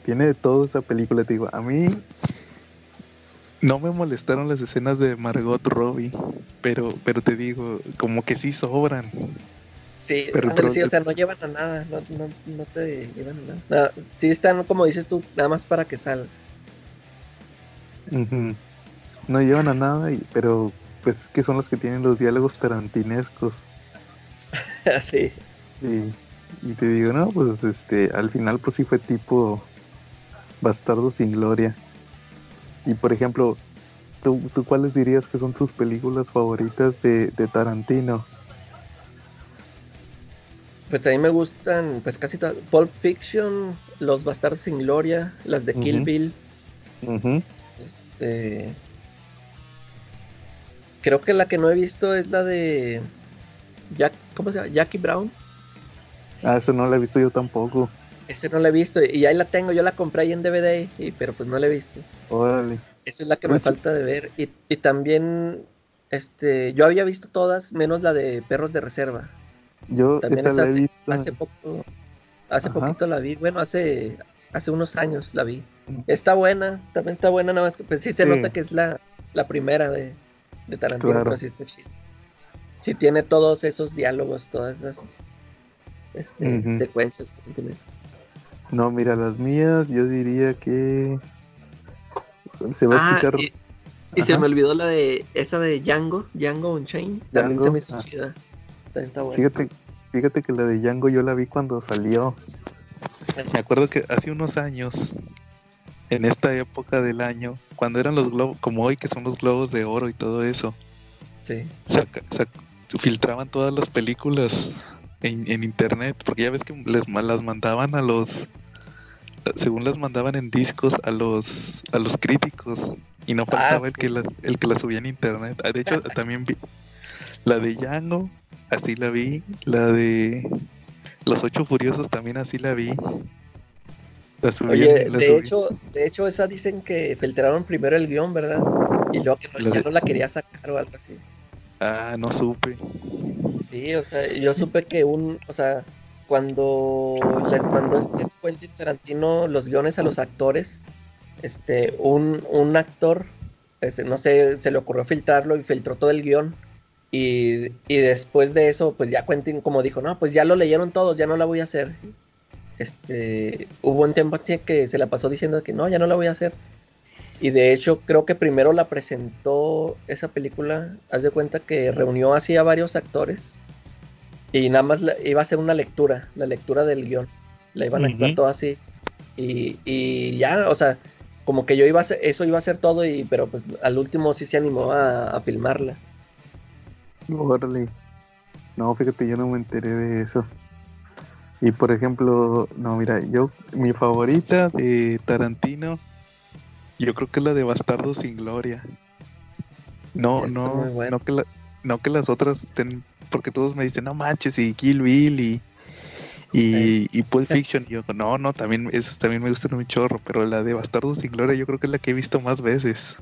tiene de todo esa película, te digo, a mí no me molestaron las escenas de Margot Robbie, pero, pero te digo, como que sí sobran. Sí, Pero sí, o sea, no llevan a nada, no, no, no te llevan a nada. Nada, Sí están, como dices tú, nada más para que salga. No llevan a nada, y, pero pues es que son los que tienen los diálogos tarantinescos. sí, Y, y te digo, no, pues este, al final pues sí fue tipo Bastardo sin Gloria. Y por ejemplo, ¿tú, tú cuáles dirías que son tus películas favoritas de, de Tarantino? Pues a mí me gustan, pues casi todas. Pulp Fiction, Los Bastardos sin Gloria, las de Kill. Bill. Este. Creo que la que no he visto es la de. Jack, ¿Cómo se llama? Jackie Brown. Ah, eso no la he visto yo tampoco. Ese no la he visto y ahí la tengo, yo la compré ahí en DVD, y, pero pues no la he visto. Órale. Esa es la que me falta de ver. Y, y también, este, yo había visto todas, menos la de Perros de Reserva. Yo También esa la he hace, visto. hace poco, hace Ajá. poquito la vi. Bueno, hace, hace unos años la vi. Está buena, también está buena, nada más que pues sí se Sí. nota que es la, la primera de, de Tarantino, Claro. pero sí está chida. Sí tiene todos esos diálogos, todas esas este, Ujú. secuencias. Tarantino. No, mira, las mías yo diría que se va a Ah, escuchar. y, y se me olvidó la de esa de Django, Django Unchained, también se me hizo ah. chida. Está. Fíjate, fíjate que la de Django yo la vi cuando salió. Me acuerdo que hace unos años, en esta época del año, cuando eran los globos, como hoy que son los globos de oro y todo eso, Sí. saca- sac- filtraban todas las películas en, en internet, porque ya ves que les las mandaban a los, según las mandaban en discos a los a los críticos y no faltaba el sí. que las el que las subía en internet. Ah, De hecho también vi la de Django, así la vi, la de los ocho furiosos también así la vi. La Oye, la de subí- hecho, de hecho esa dicen que filtraron primero el guion, ¿verdad? Y luego que no- La ya de- no la quería sacar o algo así. ah, no supe. Sí, o sea, yo supe que un, o sea, cuando les mandó este Quentin Tarantino los guiones a los actores, este, un, un actor, ese, no sé, se le ocurrió filtrarlo y filtró todo el guion. Y, y después de eso, pues ya Quentin como dijo, no, pues ya lo leyeron todos, ya no la voy a hacer. Este, hubo un tiempo así que se la pasó diciendo que no, ya no la voy a hacer. Y de hecho, creo que primero la presentó esa película. Haz de cuenta que reunió así a varios actores. Y nada más la- iba a hacer una lectura, la lectura del guion. La iban a actuar todo así. Y, y ya, o sea, como que yo iba a hacer, eso iba a ser todo, y, pero pues al último sí se animó a, a filmarla. Órale. No, fíjate, yo no me enteré de eso. Y por ejemplo, no, mira, yo, mi favorita de Tarantino, yo creo que es la de Bastardo sin Gloria. No, Sí, no, muy buena. no que la- no que las otras estén porque todos me dicen, no manches, y Kill Bill y, y, y Pulp Fiction. Y yo, no, no, también, esos también me gustan un chorro, pero la de Bastardos sin Gloria yo creo que es la que he visto más veces.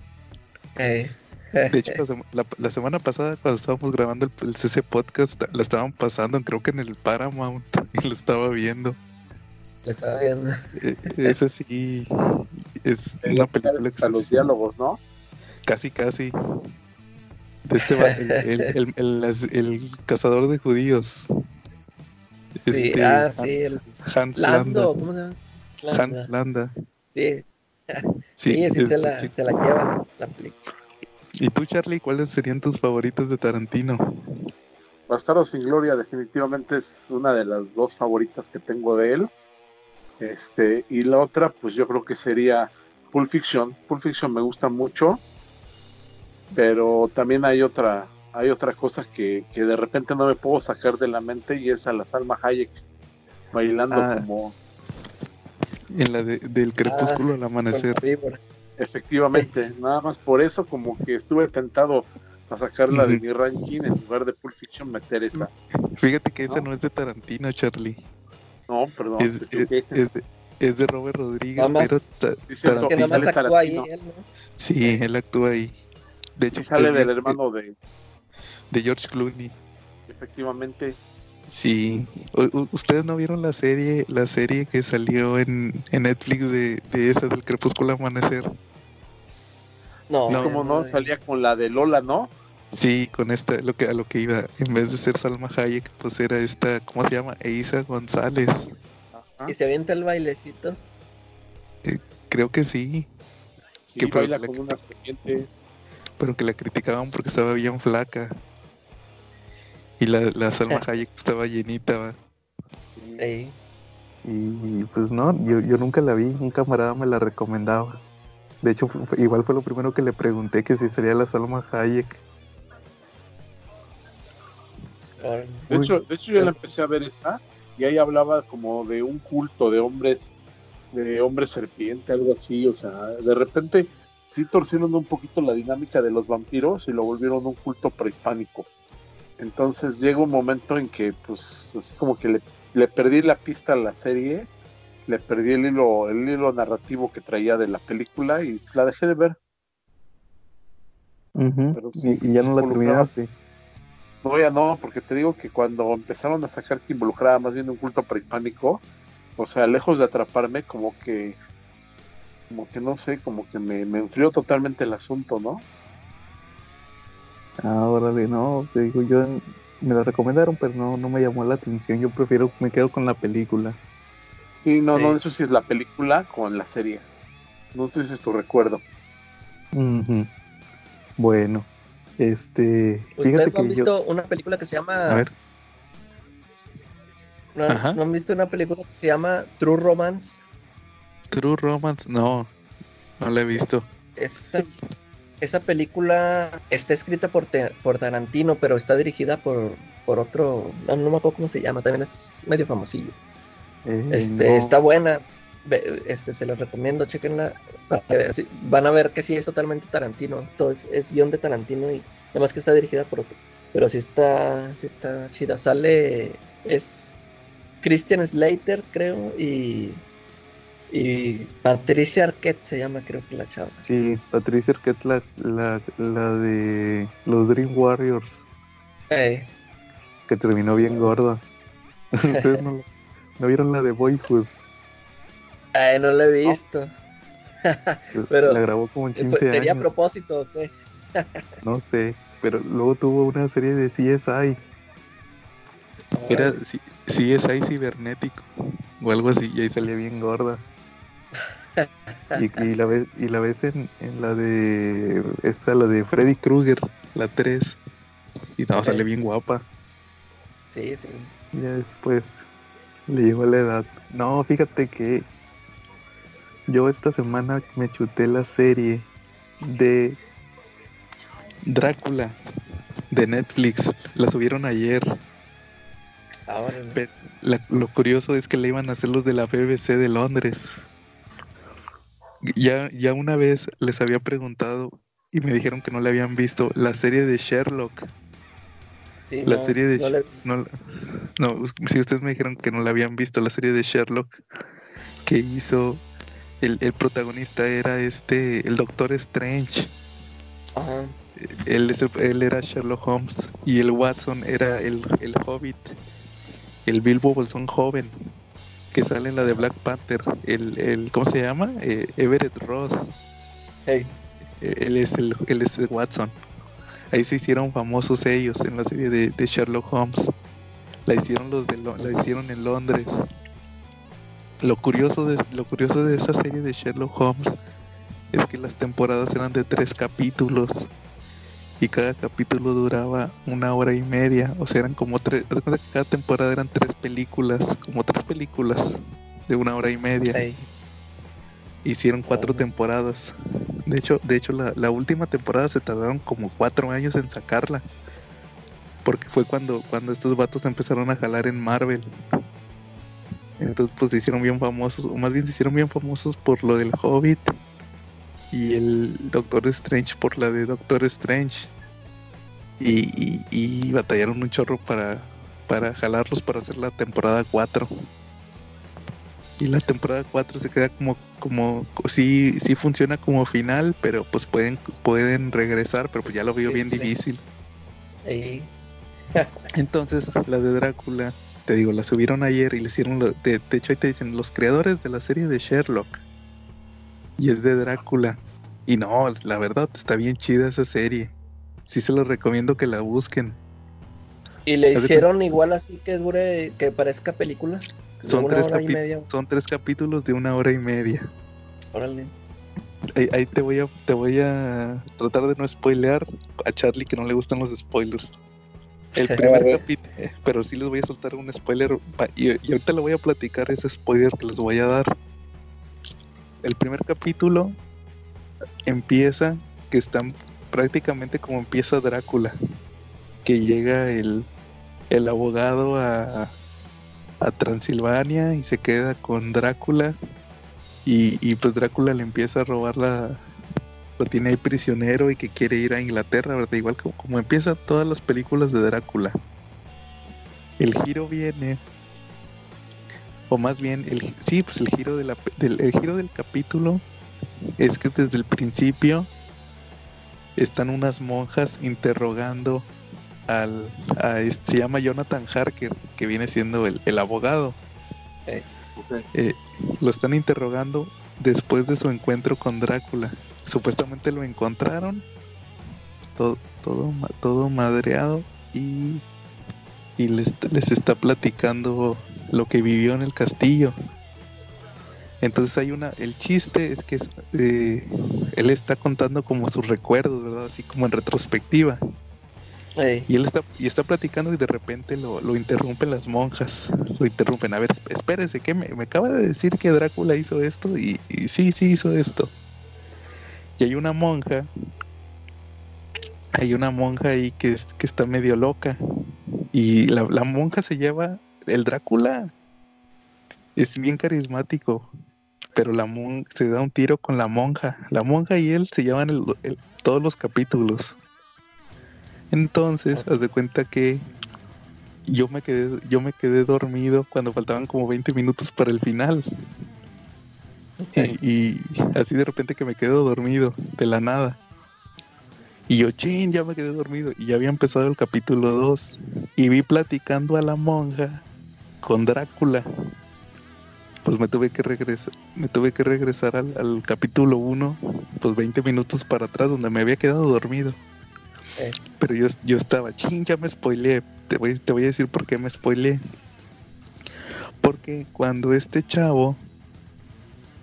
Eh, De hecho, la, sema- la- la semana pasada, cuando estábamos grabando el, el CC Podcast, la estaban pasando, creo que en el Paramount, y lo estaba viendo. lo estaba viendo. Eh, Esa sí es una película Hasta los diálogos, ¿no? Casi, casi. De este va- el, el, el- el- las- el cazador de judíos. Sí, Este, ah, sí, el Hans Lando, Landa. ¿cómo se llama? Hans Landa. Sí, Sí, sí, sí, es se, la, se la llevan la película. ¿Y tú, Charlie, cuáles serían tus favoritos de Tarantino? Bastardo sin Gloria definitivamente es una de las dos favoritas que tengo de él. Este, y la otra, pues yo creo que sería Pulp Fiction. Pulp Fiction me gusta mucho, pero también hay otra, hay otra cosa que, que de repente no me puedo sacar de la mente y es a la Salma Hayek bailando Ah. como En la de- del crepúsculo al Con amanecer. la víbora. Efectivamente, nada más por eso como que estuve tentado a sacarla de mi ranking en lugar de Pulp Fiction meter esa. Fíjate que esa ¿No? es de Tarantino, Charlie. No, perdón, Es, de, es de Robert Rodríguez, Nada más- pero Que Tarantino- y nada más actúa ahí Tarantino. él, ¿no? sí, él actúa ahí. De hecho, Y sale del hermano de, de George Clooney. efectivamente, Sí. ¿Ustedes no vieron la serie, la serie que salió en, en Netflix de, de esa del crepúsculo amanecer? No, No. como no, salía con la de Lola, ¿no? Sí, con esta, lo que, a lo que iba, en vez de ser Salma Hayek, pues era esta, ¿cómo se llama? Eiza González. Ajá. Y se avienta el bailecito. Creo que sí, Sí, que baila la- con una serpiente. pero que la criticaban porque estaba bien flaca. Y la, la Salma Hayek estaba llenita, ¿va? Sí. Y pues no, yo, yo nunca la vi, un camarada me la recomendaba. De hecho, igual fue lo primero que le pregunté que si sería la Salma Hayek. De hecho, de hecho yo la empecé a ver esa y ahí hablaba como de un culto de hombres, de hombres serpiente, algo así, o sea, de repente sí torcieron un poquito la dinámica de los vampiros y lo volvieron un culto prehispánico. Entonces llega un momento en que pues así como que le, le perdí la pista a la serie, le perdí el hilo, el hilo narrativo que traía de la película y la dejé de ver. Pero sí, y, y ya no la terminaste. No, ya no, porque te digo que cuando empezaron a sacar que involucraba más bien un culto prehispánico, o sea, lejos de atraparme, como que, como que no sé, como que me, me enfrió totalmente el asunto, ¿no? Ah, órale, no, te digo, yo me la recomendaron, pero no, no me llamó la atención. Yo prefiero, me quedo con la película. Sí, no, Sí. no, eso sí es la película con la serie. No sé si es tu recuerdo. Bueno, este, ¿Ustedes no han que yo, visto una película que se llama... a ver, ¿no, Ajá. no han visto una película que se llama True Romance? True Romance, no, no la he visto. Esa, esa película está escrita por, Te- por Tarantino, pero está dirigida por, por otro... No, no me acuerdo cómo se llama, también es medio famosillo. Eh, Este, no. Está buena. Este, se los recomiendo, chequenla. Van a ver que sí es totalmente Tarantino. Todo es, es guion de Tarantino y además que está dirigida por otro. Pero sí está, sí está chida. Sale, es Christian Slater, creo, y, y Patricia Arquette se llama, creo que la chava. Sí, Patricia Arquette, la, la, la de los Dream Warriors, Eh, que terminó bien gorda. ¿Ustedes no, no vieron la de Boyhood? ay, no la he visto. Que Pero, la grabó como en Eh, 15 pues, ¿Sería a propósito o qué? No sé, pero luego tuvo una serie de CSI. Era C- CSI cibernético o algo así, y ahí salía bien gorda. Y, y la ves, y la ves en, en la de. Esta, la de Freddy Krueger, la 3. Y no, sale bien guapa. Sí, sí. Y ya después le llegó la edad. No, fíjate que yo esta semana me chuté la serie de Drácula de Netflix. La subieron ayer. Ahora, la- lo curioso es que le iban a hacer los de la BBC de Londres. Ya, ya una vez les había preguntado y me dijeron que no le habían visto la serie de Sherlock. Sí, La no, serie de no la no, si ustedes me dijeron que no la habían visto, la serie de Sherlock que hizo el, el protagonista era este, el Doctor Strange. Ajá. Él, era Sherlock Holmes y el Watson era el, el Hobbit, el Bilbo Bolsón joven que sale en la de Black Panther. El, el ¿cómo se llama? Eh, Everett Ross. Hey. Él es el, él es el Watson. Ahí se hicieron famosos ellos en la serie de, Sherlock Holmes. La hicieron los de la hicieron en Londres. Lo curioso de lo curioso de esa serie de Sherlock Holmes es que las temporadas eran de tres capítulos y cada capítulo duraba una hora y media. O sea, eran como tres. cada temporada eran tres películas, como tres películas de una hora y media. Hey. Hicieron cuatro Oh. temporadas. De hecho, de hecho la, la última temporada se tardaron como cuatro años en sacarla. Porque fue cuando, cuando estos vatos empezaron a jalar en Marvel. Entonces pues se hicieron bien famosos, o más bien se hicieron bien famosos por lo del Hobbit y el Doctor Strange por la de Doctor Strange. Y, y- y batallaron un chorro para, para jalarlos para hacer la temporada 4. Y la temporada 4 se queda como, como, sí, sí funciona como final, pero pues pueden, pueden regresar, pero pues ya lo veo Sí, bien sí. difícil. Hey. Entonces, la de Drácula, te digo, la subieron ayer y le hicieron, lo- de, de hecho ahí te dicen, los creadores de la serie de Sherlock. Y es de Drácula. Y no, la verdad, está bien chida esa serie. Sí se los recomiendo que la busquen. Y le hicieron igual así que dure, que parezca película. Son tres, media. son tres capítulos de una hora y media. Órale. Ahí, ahí te voy a te voy a tratar de no spoilear a Charlie que no le gustan los spoilers. El primer capítulo, pero sí les voy a soltar un spoiler y, y ahorita le voy a platicar ese spoiler que les voy a dar. El primer capítulo empieza que están prácticamente como empieza Drácula, que llega el, el abogado a, a Transilvania y se queda con Drácula y, y pues Drácula le empieza a robar la... Lo tiene ahí prisionero y que quiere ir a Inglaterra, ¿verdad? Igual como, como empiezan todas las películas de Drácula. El giro viene... O más bien, el, sí, pues el giro, de la, del, el giro del capítulo es que desde el principio están unas monjas interrogando al... a este- se llama Jonathan Harker, que viene siendo el, el abogado Ok. lo están interrogando después de su encuentro con Drácula. Supuestamente lo encontraron todo, todo, todo madreado y, y les, les está platicando lo que vivió en el castillo. Entonces hay una, el chiste es que eh, él está contando como sus recuerdos, ¿verdad? Así como en retrospectiva. Y él está, y está platicando y de repente lo, lo interrumpen las monjas. Lo interrumpen. A ver, esp- espérese, que me, me acaba de decir que Drácula hizo esto y, sí, sí hizo esto. Y hay una monja. Hay una monja ahí que, que está medio loca. Y la, la monja se lleva. El Drácula es bien carismático. Pero la mon- se da un tiro con la monja. La monja y él se llevan todos los capítulos. Entonces, haz de cuenta que yo me quedé, yo me quedé dormido cuando faltaban como 20 minutos para el final. Y, y así de repente que me quedo dormido, de la nada. Y yo, chin, ya me quedé dormido. Y ya había empezado el capítulo 2. Y vi platicando a la monja con Drácula. Pues me tuve que regresar, me tuve que regresar al, al capítulo 1, pues 20 minutos para atrás, donde me había quedado dormido. Pero yo, yo estaba, ching, ya me spoileé. Te voy, te voy a decir por qué me spoileé. Porque cuando este chavo,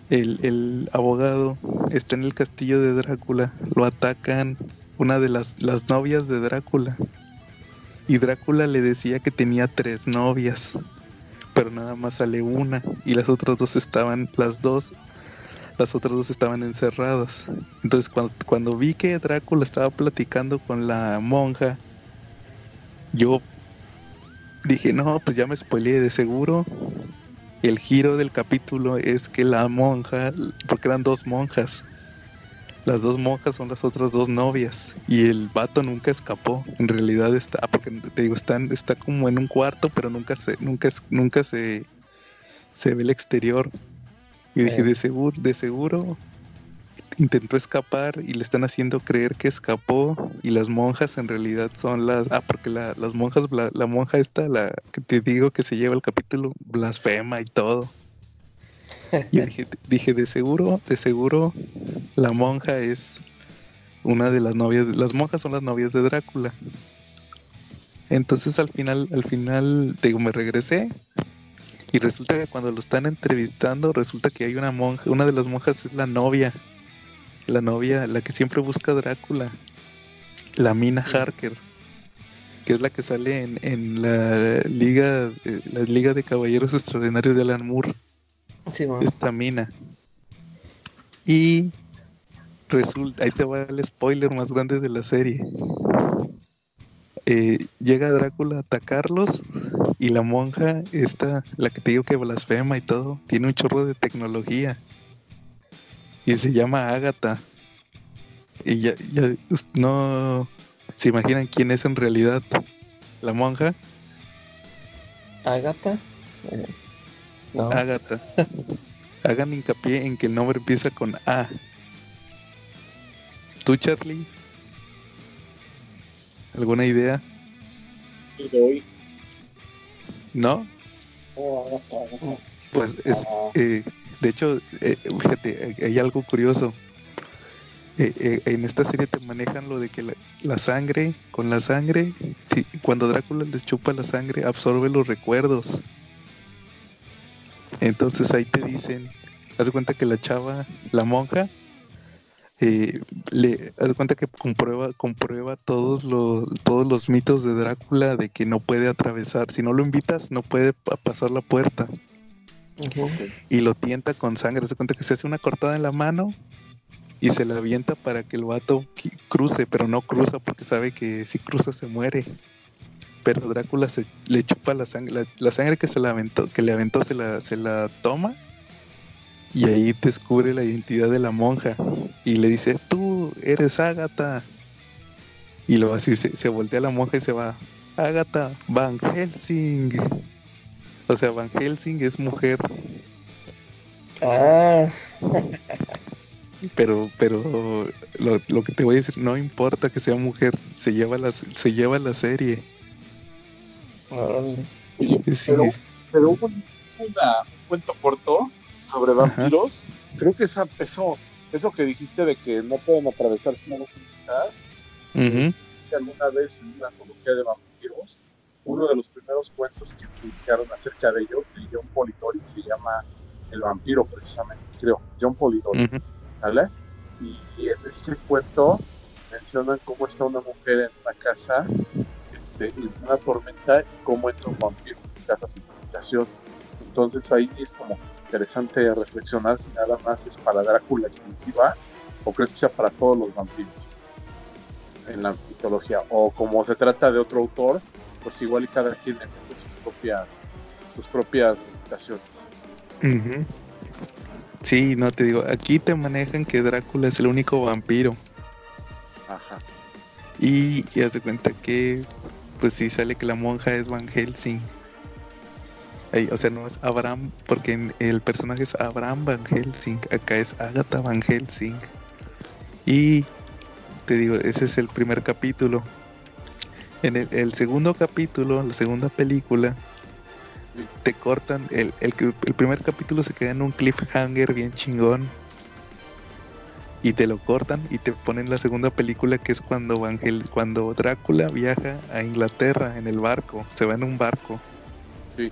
el, el abogado, está en el castillo de Drácula, lo atacan una de las, las novias de Drácula. Y Drácula le decía que tenía tres novias, pero nada más sale una. Y las otras dos estaban, las dos, las otras dos estaban encerradas. Entonces cuando, cuando vi que Drácula estaba platicando con la monja, yo dije, no, pues ya me spoileé de seguro. El giro del capítulo es que la monja, porque eran dos monjas, las dos monjas son las otras dos novias y el vato nunca escapó. En realidad está, ah, porque te digo, está, está como en un cuarto, pero nunca se, nunca, nunca se, se ve el exterior. Y dije, de seguro, de seguro intentó escapar y le están haciendo creer que escapó y las monjas en realidad son las ah porque las monjas la, monja esta la que te digo que se lleva el capítulo blasfema y todo. Y dije, dije de seguro de seguro la monja es una de las novias las monjas son las novias de Drácula entonces al final al final digo me regresé y resulta que cuando lo están entrevistando resulta que hay una monja una de las monjas es la novia la novia, la que siempre busca a Drácula, la Mina Harker, que es la que sale en, la liga, eh, la liga de caballeros extraordinarios de Alan Moore. Esta Mina. Y resulta, ahí te va el spoiler más grande de la serie. Eh, llega Drácula a atacarlos y la monja, esta, la que te digo que blasfema y todo, tiene un chorro de tecnología y se llama Agatha. Y ya, ya no se imaginan quién es en realidad la monja. Agatha. Eh, no. Agatha. Hagan hincapié en que el nombre empieza con A. ¿Tú, Charlie? ¿Alguna idea? ¿No? Pues es, eh, de hecho, eh, fíjate, hay algo curioso. Eh, eh, en esta serie te manejan lo de que la, sangre, con la sangre, si, cuando Drácula les chupa la sangre, absorbe los recuerdos. Entonces ahí te dicen, haz cuenta que la chava, la monja, le haz cuenta que comprueba, comprueba todos los, todos los mitos de Drácula de que no puede atravesar, si no lo invitas, no puede pasar la puerta. Y lo tienta con sangre. Se cuenta que se hace una cortada en la mano y se la avienta para que el vato cruce, pero no cruza porque sabe que si cruza se muere. Pero Drácula se le chupa la sangre, la, sangre que se la aventó, que le aventó se la, se la toma y ahí descubre la identidad de la monja y le dice, tú eres Ágata. Y luego así se, se voltea la monja y se va, Ágata, Van Helsing. O sea, Van Helsing es mujer. Ah. pero, pero lo, que te voy a decir, no importa que sea mujer, se lleva la, se lleva la serie. pero, hubo un cuento corto sobre vampiros. Creo que esa, eso, eso que dijiste de que no pueden atravesar si no los invitas, que alguna vez en una antología de vampiros uno de los primeros cuentos que publicaron acerca de ellos, de John Polidori, se llama El vampiro, precisamente, creo, John Polidori, ¿vale? Y, en ese cuento mencionan cómo está una mujer en una casa, este, en una tormenta, y cómo entra un vampiro en casa sin invitación. Entonces ahí es como interesante reflexionar si nada más es para Drácula extensiva o crees que sea para todos los vampiros en la mitología, o como se trata de otro autor, pues igual y cada quien le sus propias, sus propias limitaciones. Sí, no te digo, aquí te manejan que Drácula es el único vampiro. Ajá. Y ya se cuenta que, pues sí sale que la monja es Van Helsing. O sea, no es Abraham, porque el personaje es Abraham Van Helsing, acá es Agatha Van Helsing. Y te digo, ese es el primer capítulo. En el, segundo capítulo, la segunda película, te cortan, el, el, primer capítulo se queda en un cliffhanger bien chingón. Y te lo cortan y te ponen la segunda película que es cuando, cuando Drácula viaja a Inglaterra en el barco, se va en un barco. Sí.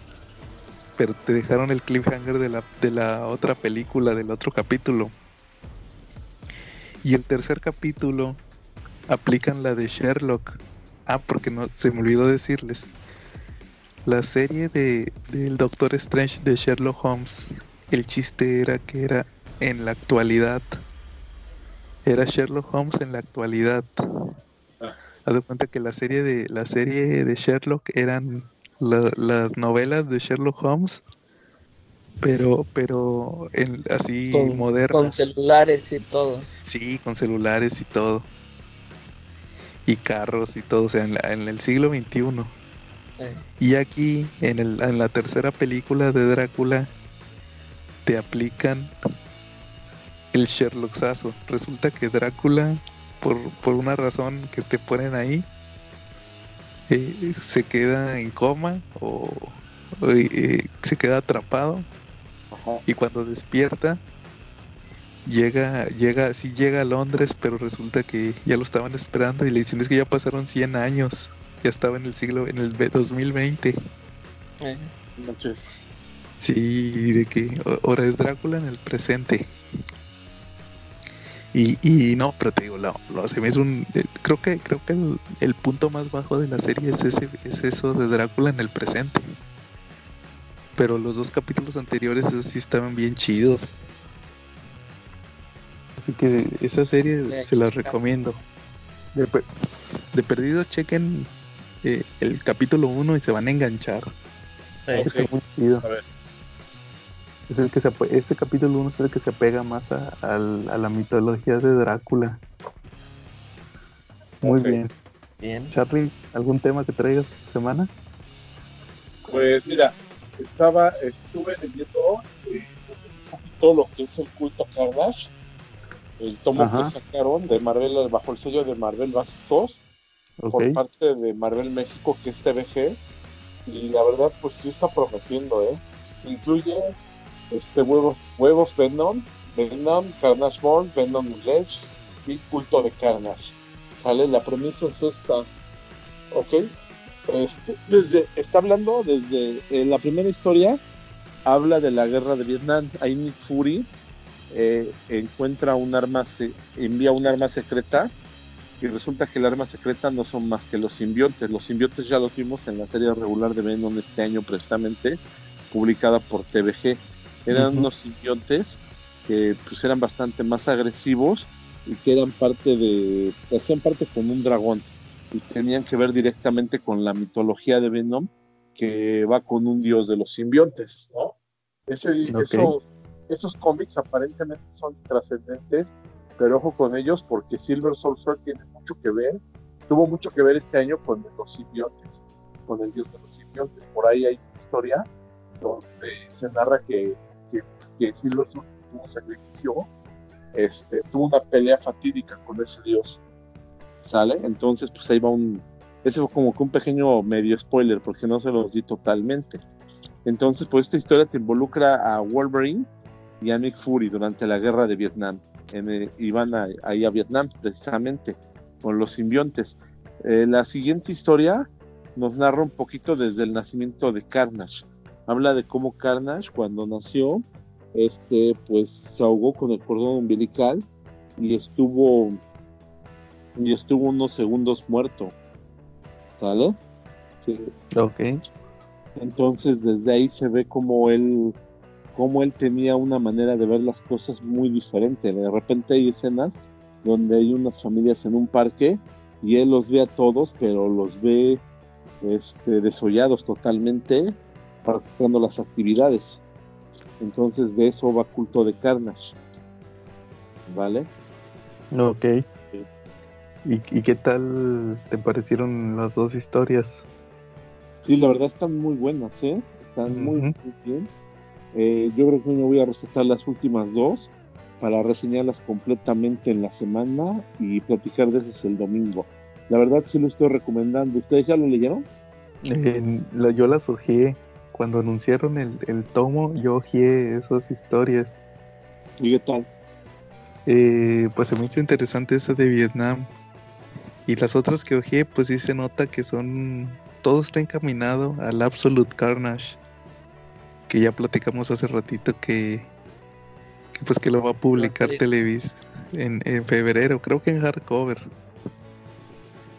Pero te dejaron el cliffhanger de la, de la otra película, del otro capítulo. Y el tercer capítulo aplican la de Sherlock, Ah, porque no, se me olvidó decirles. La serie de, del Doctor Strange de Sherlock Holmes, el chiste era que era en la actualidad. Era Sherlock Holmes en la actualidad. Ah. Haz de cuenta que la serie de la serie de Sherlock eran las novelas de Sherlock Holmes Pero, pero en, así Con- modernas. Con celulares y todo. Sí, con celulares y todo. Y carros y todo, o sea, en, la- en el siglo XXI. Eh, Y aquí, en, el, en la tercera película de Drácula, te aplican el Sherlocksazo. Resulta que Drácula, por, por una razón que te ponen ahí, eh, se queda en coma o, o, eh, se queda atrapado Ajá. y cuando despierta llega llega sí llega a Londres pero resulta que ya lo estaban esperando y le dicen es que ya pasaron 100 años ya estaba en el siglo en el ve- 2020 eh. Sí de que ahora es Drácula en el presente y, y no pero te digo lo, lo- se me hizo un eh, creo que creo que el, el punto más bajo de la serie es ese es eso de Drácula en el presente pero los dos capítulos anteriores esos sí estaban bien chidos Así que esa serie Sí. se la recomiendo. De, per- de perdido chequen eh, el capítulo 1 y se van a enganchar. Ok. Está muy chido. A ver. Es el que se ese capítulo 1 es el que se apega más a, al- a la mitología de Drácula. Muy bien. Bien. Charlie, ¿algún tema que traigas esta semana? Pues mira, estaba, estuve leyendo eh, un poquito lo que es el culto Carnage, el tomo Ajá. que sacaron de Marvel bajo el sello de Marvel Básicos por parte de Marvel México, que es TVG, y la verdad, pues sí está prometiendo, ¿eh? Incluye este huevos, huevos Venom, Venom, Carnage Born, Venom Ledge y culto de Carnage. Sale, la premisa es esta, ¿ok? Este, desde, está hablando desde eh, la primera historia, habla de la guerra de Vietnam. Ahí Nick Fury eh, encuentra un arma, se, envía un arma secreta y resulta que el arma secreta no son más que los simbiontes. Los simbiontes ya los vimos en la serie regular de Venom este año precisamente, publicada por TVG. Eran Ujú. unos simbiontes que pues eran bastante más agresivos y que eran parte de, hacían parte con un dragón y tenían que ver directamente con la mitología de Venom que va con un dios de los simbiontes, ¿no? Ese, esos, esos cómics aparentemente son trascendentes, pero ojo con ellos porque Silver Surfer tiene mucho que ver, tuvo mucho que ver este año con los simbiontes, con el dios de los simbiontes. Por ahí hay una historia donde se narra que, que, que un sacrificio, este, tuvo una pelea fatídica con ese dios. ¿Sale? Entonces, pues ahí va un. Ese fue como que un pequeño medio spoiler, porque no se los di totalmente. Entonces, pues esta historia te involucra a Wolverine y a Nick Fury durante la guerra de Vietnam. En, eh, van a- ahí a Vietnam, precisamente, con los simbiontes. Eh, la siguiente historia nos narra un poquito desde el nacimiento de Carnage. Habla de cómo Carnage, cuando nació, este, pues se ahogó con el cordón umbilical y estuvo y estuvo unos segundos muerto. ¿Sale? Sí. Ok. Entonces desde ahí se ve como él, como él tenía una manera de ver las cosas muy diferente. De repente hay escenas donde hay unas familias en un parque y él los ve a todos, pero los ve este, desollados totalmente, practicando las actividades. Entonces de eso va culto de Carnage. ¿Vale? Ok. ¿Y, ¿Y qué tal te parecieron las dos historias? Sí, la verdad están muy buenas, ¿eh? Están muy, muy bien. Eh, yo creo que me voy a recetar las últimas dos para reseñarlas completamente en la semana y platicar de esas el domingo. La verdad sí lo estoy recomendando. ¿Ustedes ya lo leyeron? La- yo las hojeé. Cuando anunciaron el, el tomo, yo hojeé esas historias. ¿Y qué tal? Eh, pues se me hizo interesante esa de Vietnam. Y las otras que hojeé, pues sí se nota que son. Todo está encaminado al Absolute Carnage. Que ya platicamos hace ratito que. que pues que lo va a publicar. Televis en, en febrero, creo que en hardcover.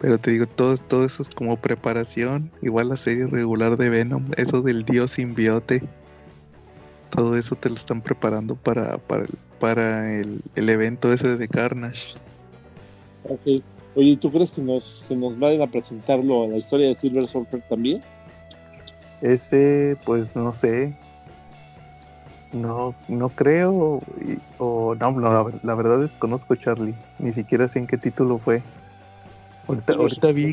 Pero te digo, todo, todo eso es como preparación. Igual la serie regular de Venom, eso del dios simbiote. Todo eso te lo están preparando para, para, el, para el, el evento ese de Carnage. Ok. Oye, ¿y tú crees que nos, que nos vayan a presentarlo a la historia de Silver Surfer también? Ese, pues no sé. No, no creo. y- o no, no, la, la verdad desconozco Charlie. Ni siquiera sé en qué título fue. Ahorita, vi,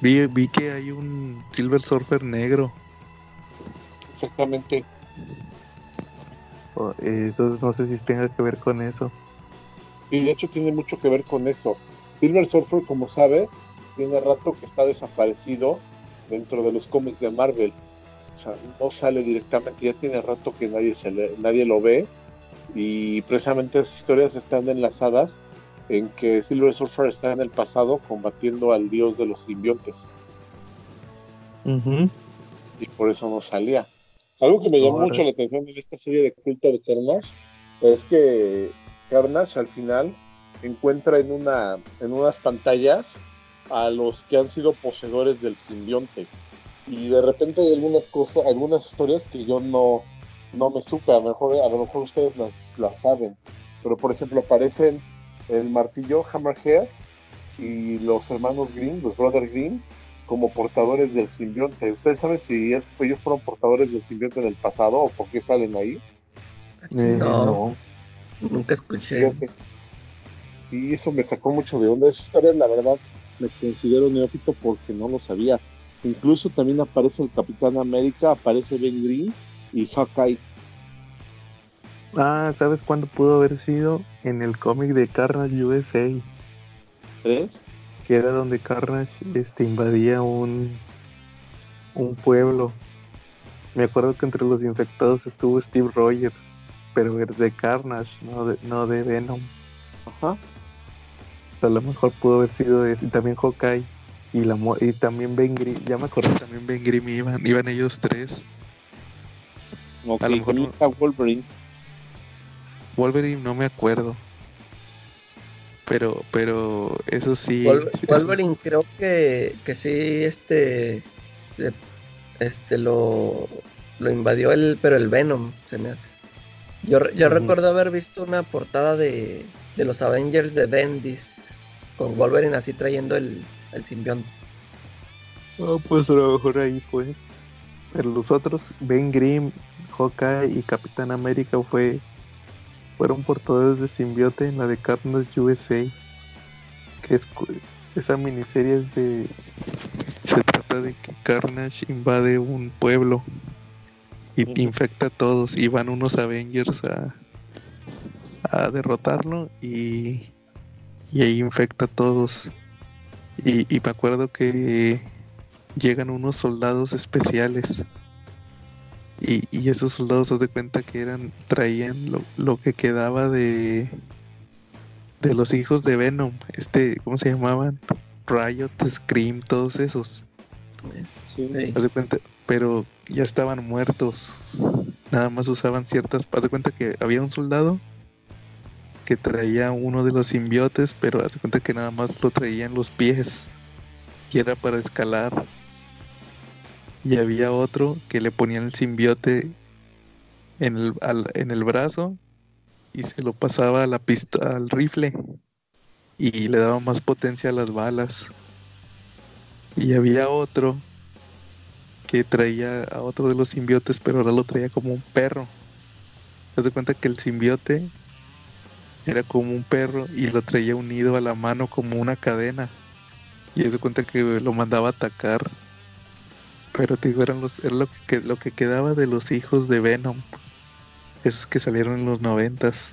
vi, vi que hay un Silver Surfer negro. Exactamente. o- eh, entonces no sé si tenga que ver con eso. Y de hecho tiene mucho que ver con eso. Silver Surfer, como sabes, tiene rato que está desaparecido dentro de los cómics de Marvel. O sea, no sale directamente, ya tiene rato que nadie, se le- nadie lo ve. Y precisamente esas historias están enlazadas en que Silver Surfer está en el pasado combatiendo al dios de los simbiontes. y por eso no salía. Algo que me llamó mucho la atención en esta serie de culto de Carnage es que Carnage al final encuentra en, una, en unas pantallas a los que han sido poseedores del simbionte. Y de repente hay algunas cosas, algunas historias que yo no, no me supe, a lo mejor, a lo mejor ustedes las, las saben. Pero por ejemplo aparecen el martillo Hammerhead y los hermanos Green, los Brother Green, como portadores del simbionte. ¿Ustedes saben si ellos fueron portadores del simbionte en el pasado o por qué salen ahí? Eh, No. no. Nunca escuché. Fíjate. Sí, eso me sacó mucho de onda. Esa historia, la verdad, me considero neófito porque no lo sabía. Incluso también aparece el Capitán América, aparece Ben Green y Hawkeye. Ah, ¿sabes cuándo pudo haber sido? En el cómic de Carnage USA, ¿Tres? que era donde Carnage este, invadía un, un pueblo. Me acuerdo que entre los infectados estuvo Steve Rogers, pero era de Carnage, no de, no de Venom. Ajá. A lo mejor pudo haber sido ese. Y también Hawkeye. Y, la, y también Ben Grimm. Ya me acordé, también Ben Grimm iban. Iban ellos tres. Ok, A lo mejor Wolverine. Wolverine no me acuerdo. Pero, pero eso sí. Wolver- sí, eso Wolverine creo que, que sí, este, se- este lo, lo invadió el, pero el Venom se me hace. Yo, yo recuerdo haber visto una portada de, de los Avengers de Bendis con Wolverine así trayendo el, el simbionte. Ah, pues a lo mejor ahí fue. Pero los otros, Ben Grimm, Hawkeye y Capitán América fue fueron portadores de simbiote en la de Carnage USA. Que es esa miniserie es de se trata de que Carnage invade un pueblo y infecta a todos y van unos Avengers a a derrotarlo y y ahí infecta a todos. Y, y me acuerdo que llegan unos soldados especiales. Y, y esos soldados se de cuenta que eran, traían lo, lo que quedaba de de los hijos de Venom. Este, ¿cómo se llamaban? Riot, Scream, todos esos. Sí. Sí. Haz de cuenta, pero ya estaban muertos. Nada más usaban ciertas. Haz de cuenta que había un soldado que traía uno de los simbiotes, pero haz de cuenta que nada más lo traía en los pies. Y era para escalar. Y había otro que le ponían el simbiote en el, en el brazo y se lo pasaba a la pista, al rifle. Y le daba más potencia a las balas. Y había otro que traía a otro de los simbiotes, pero ahora lo traía como un perro. Te das cuenta que el simbiote era como un perro y lo traía unido a la mano como una cadena. Y se cuenta que lo mandaba a atacar. Pero te digo, eran los, era lo que, lo que quedaba de los hijos de Venom. Esos que salieron en los noventas.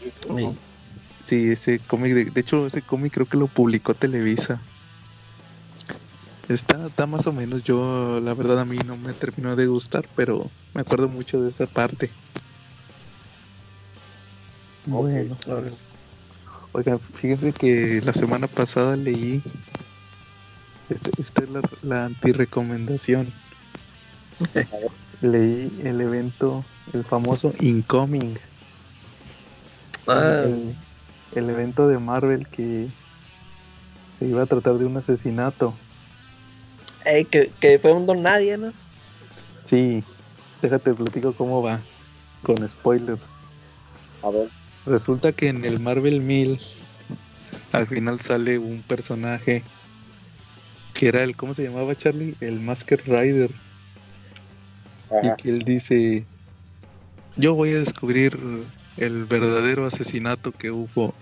Sí. Sí, ese cómic, de, de hecho ese cómic creo que lo publicó Televisa. Está, está más o menos, yo la verdad a mí no me terminó de gustar, pero me acuerdo mucho de esa parte. Bueno, oigan, fíjense que la semana pasada leí, esta es la, la antirecomendación. leí el evento, el famoso Incoming. Ah, el, el evento de Marvel que se iba a tratar de un asesinato. ey, que, que fue un don nadie, ¿no? Sí, déjate platico cómo va, con spoilers. A ver. Resulta que en el Marvel 1000 al final sale un personaje que era el, ¿cómo se llamaba Charlie? El Masker Rider. Y que él dice, yo voy a descubrir el verdadero asesinato que hubo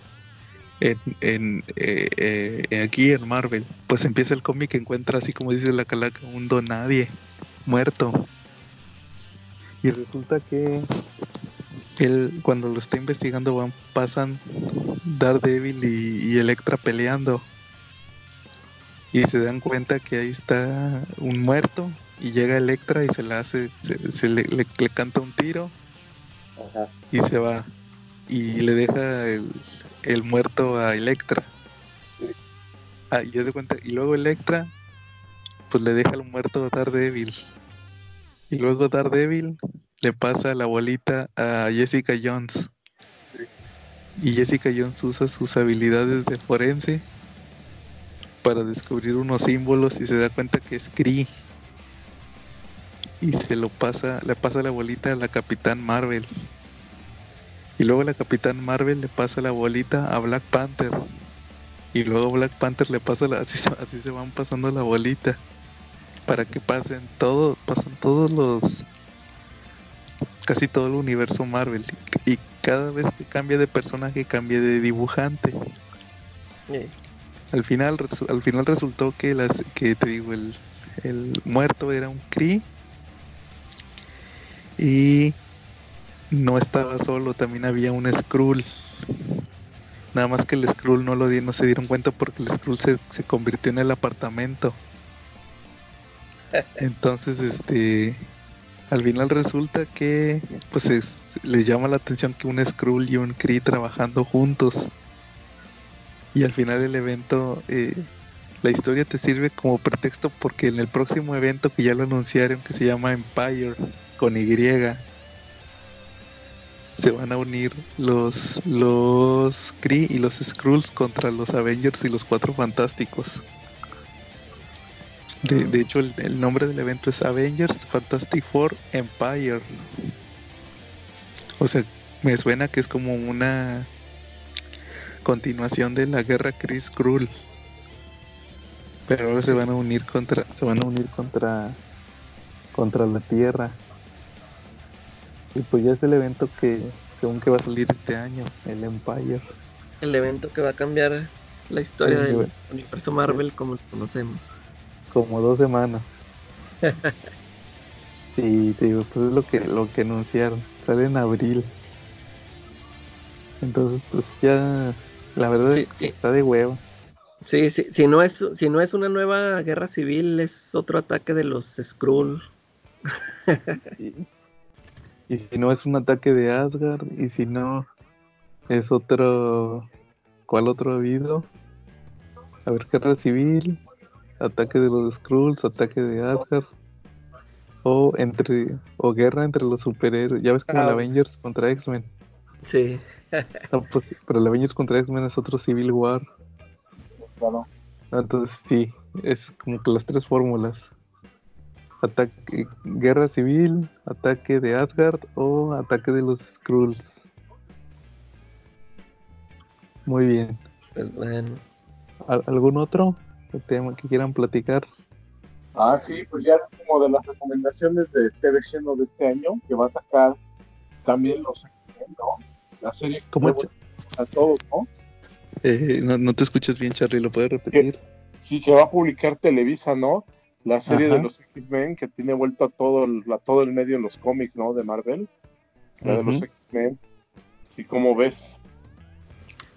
en, en eh, eh, aquí en Marvel. Pues empieza el cómic, encuentra así como dice la calaca, un don nadie muerto. Y resulta que él, cuando lo está investigando, van, pasan Daredevil y, y Electra peleando. Y se dan cuenta que ahí está un muerto. Y llega Electra y se la hace, se, se le, le- le canta un tiro Ajá. y se va. Y le deja el, el muerto a Electra. Ah, y se cuenta. Y luego Electra, pues le deja el muerto a Daredevil. Y luego Daredevil le pasa la bolita a Jessica Jones. Y Jessica Jones usa sus habilidades de forense para descubrir unos símbolos y se da cuenta que es Kree. Y se lo pasa, le pasa la bolita a la Capitán Marvel. Y luego la Capitán Marvel le pasa la bolita a Black Panther. Y luego Black Panther le pasa la, así, así se van pasando la bolita. Para que pasen todo, pasan todos los casi todo el universo Marvel. Y, cada vez que cambia de personaje, cambia de dibujante. Eh, Al final, al final resultó que las que te digo el, el muerto era un Kree y no estaba solo, también había un Skrull. Nada más que el Skrull no lo di, no se dieron cuenta porque el Skrull se, se convirtió en el apartamento. Entonces, este, al final resulta que, pues, es- les llama la atención que un Skrull y un Kree trabajando juntos. Y al final del evento, eh, la historia te sirve como pretexto porque en el próximo evento que ya lo anunciaron, que se llama Empire, con Y, se van a unir los, los Kree y los Skrulls contra los Avengers y los Cuatro Fantásticos. De, hecho, el, el nombre del evento es Avengers Fantastic Four Empire. O sea, me suena que es como una continuación de la guerra Chris Krull. Pero ahora se van a unir contra. Se van a unir contra. contra la Tierra. Y pues ya es el evento que según que va a salir este año, el Empire. el evento que va a cambiar la historia Sí, del universo Marvel como lo conocemos. Como dos semanas. sí, te digo, pues es lo que, lo que anunciaron. Sale en abril. Entonces, pues ya. La verdad Sí, es que sí. está de huevo. Sí, sí, si no es, si no es una nueva guerra civil, es otro ataque de los Skrull. Y, y si no es un ataque de Asgard, y si no es otro. ¿Cuál otro ha habido? A ver, guerra civil, ataque de los Skrulls, ataque de Asgard. O entre. O guerra entre los superhéroes. Ya ves como el Ah. Avengers contra X-Men. Sí, No, pues sí, pero el Avengers contra X-Men es otro Civil War. Claro. Entonces sí, es como que las tres fórmulas. Ataque, guerra civil, ataque de Asgard o ataque de los Skrulls. Muy bien. pues bueno. ¿Al- ¿Algún otro tema que quieran platicar? Ah, sí, pues ya como de las recomendaciones de TVG ¿no? de este año, que va a sacar también los X-Men, ¿no? La serie que ¿Cómo a todos, ¿no? Eh, no, no te escuchas bien, Charlie, ¿lo puedes repetir? Sí, que va a publicar Televisa, ¿no? La serie Ajá. de los X-Men que tiene vuelto a todo el, a todo el medio en los cómics, ¿no? De Marvel. La de los. X-Men. Sí, como ves.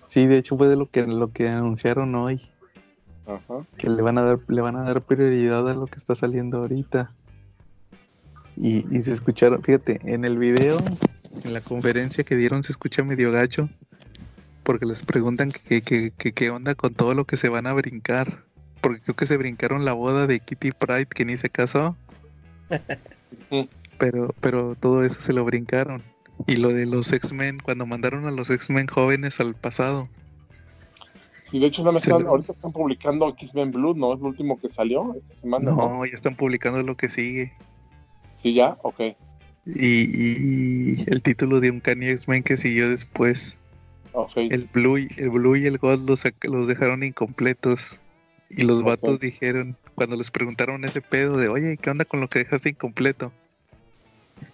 Sí, de hecho fue de lo que lo que anunciaron hoy, Ajá. que le van a dar le van a dar prioridad a lo que está saliendo ahorita. Y, y se escucharon, fíjate, en el video, en la conferencia que dieron se escucha medio gacho, porque les preguntan que, que, que- qué onda con todo lo que se van a brincar, porque creo que se brincaron la boda de Kitty Pride que ni se casó, pero, pero todo eso se lo brincaron. Y lo de los X-Men, cuando mandaron a los X-Men jóvenes al pasado. Sí, de hecho, no me están, lo- ahorita están publicando X-Men Blue, ¿no? Es lo último que salió esta semana, ¿no? No, ya están publicando lo que sigue. Sí, ya, ok. Y, y el título de un Kanye X-Men que siguió después. El Blue, y- el Blue y el Gold los, dejaron incompletos. Y los vatos dijeron, cuando les preguntaron ese pedo de, oye, ¿qué onda con lo que dejaste incompleto?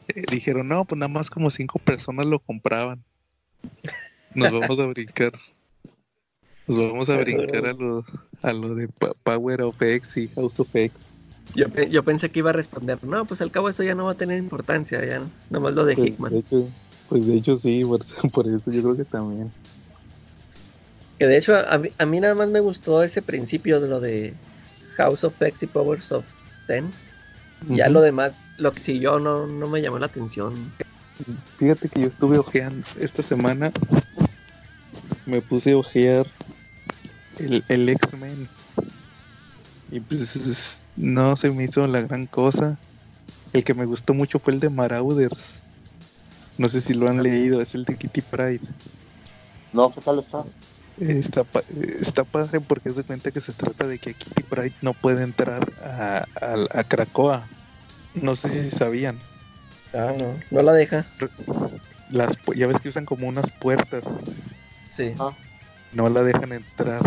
eh, dijeron, no, pues nada más como cinco personas lo compraban. Nos vamos a brincar. Nos vamos a brincar a lo, a lo de Power of X y House of X. Yo, yo pensé que iba a responder, no, pues al cabo eso ya no va a tener importancia, ya nomás lo de Pues, Hickman. de hecho, pues de hecho sí, por, eso- por eso yo creo que también. Que de hecho a mí, a mí nada más me gustó ese principio de lo de House of X y Powers of Ten. Ya lo demás, lo que siguió no, no me llamó la atención. Fíjate que yo estuve ojeando esta semana. Me puse a ojear el, el X-Men. Y pues es- no se me hizo la gran cosa. El que me gustó mucho fue el de Marauders. No sé si lo han leído, es el de Kitty Pride. No, ¿qué tal está? Está, pa- está padre porque es de cuenta que se trata de que Kitty Pride no puede entrar a, a, a Krakoa. No sé si sabían. Ah, no, no la deja. Las, ya ves que usan como unas puertas. Sí. Ah. no la dejan entrar.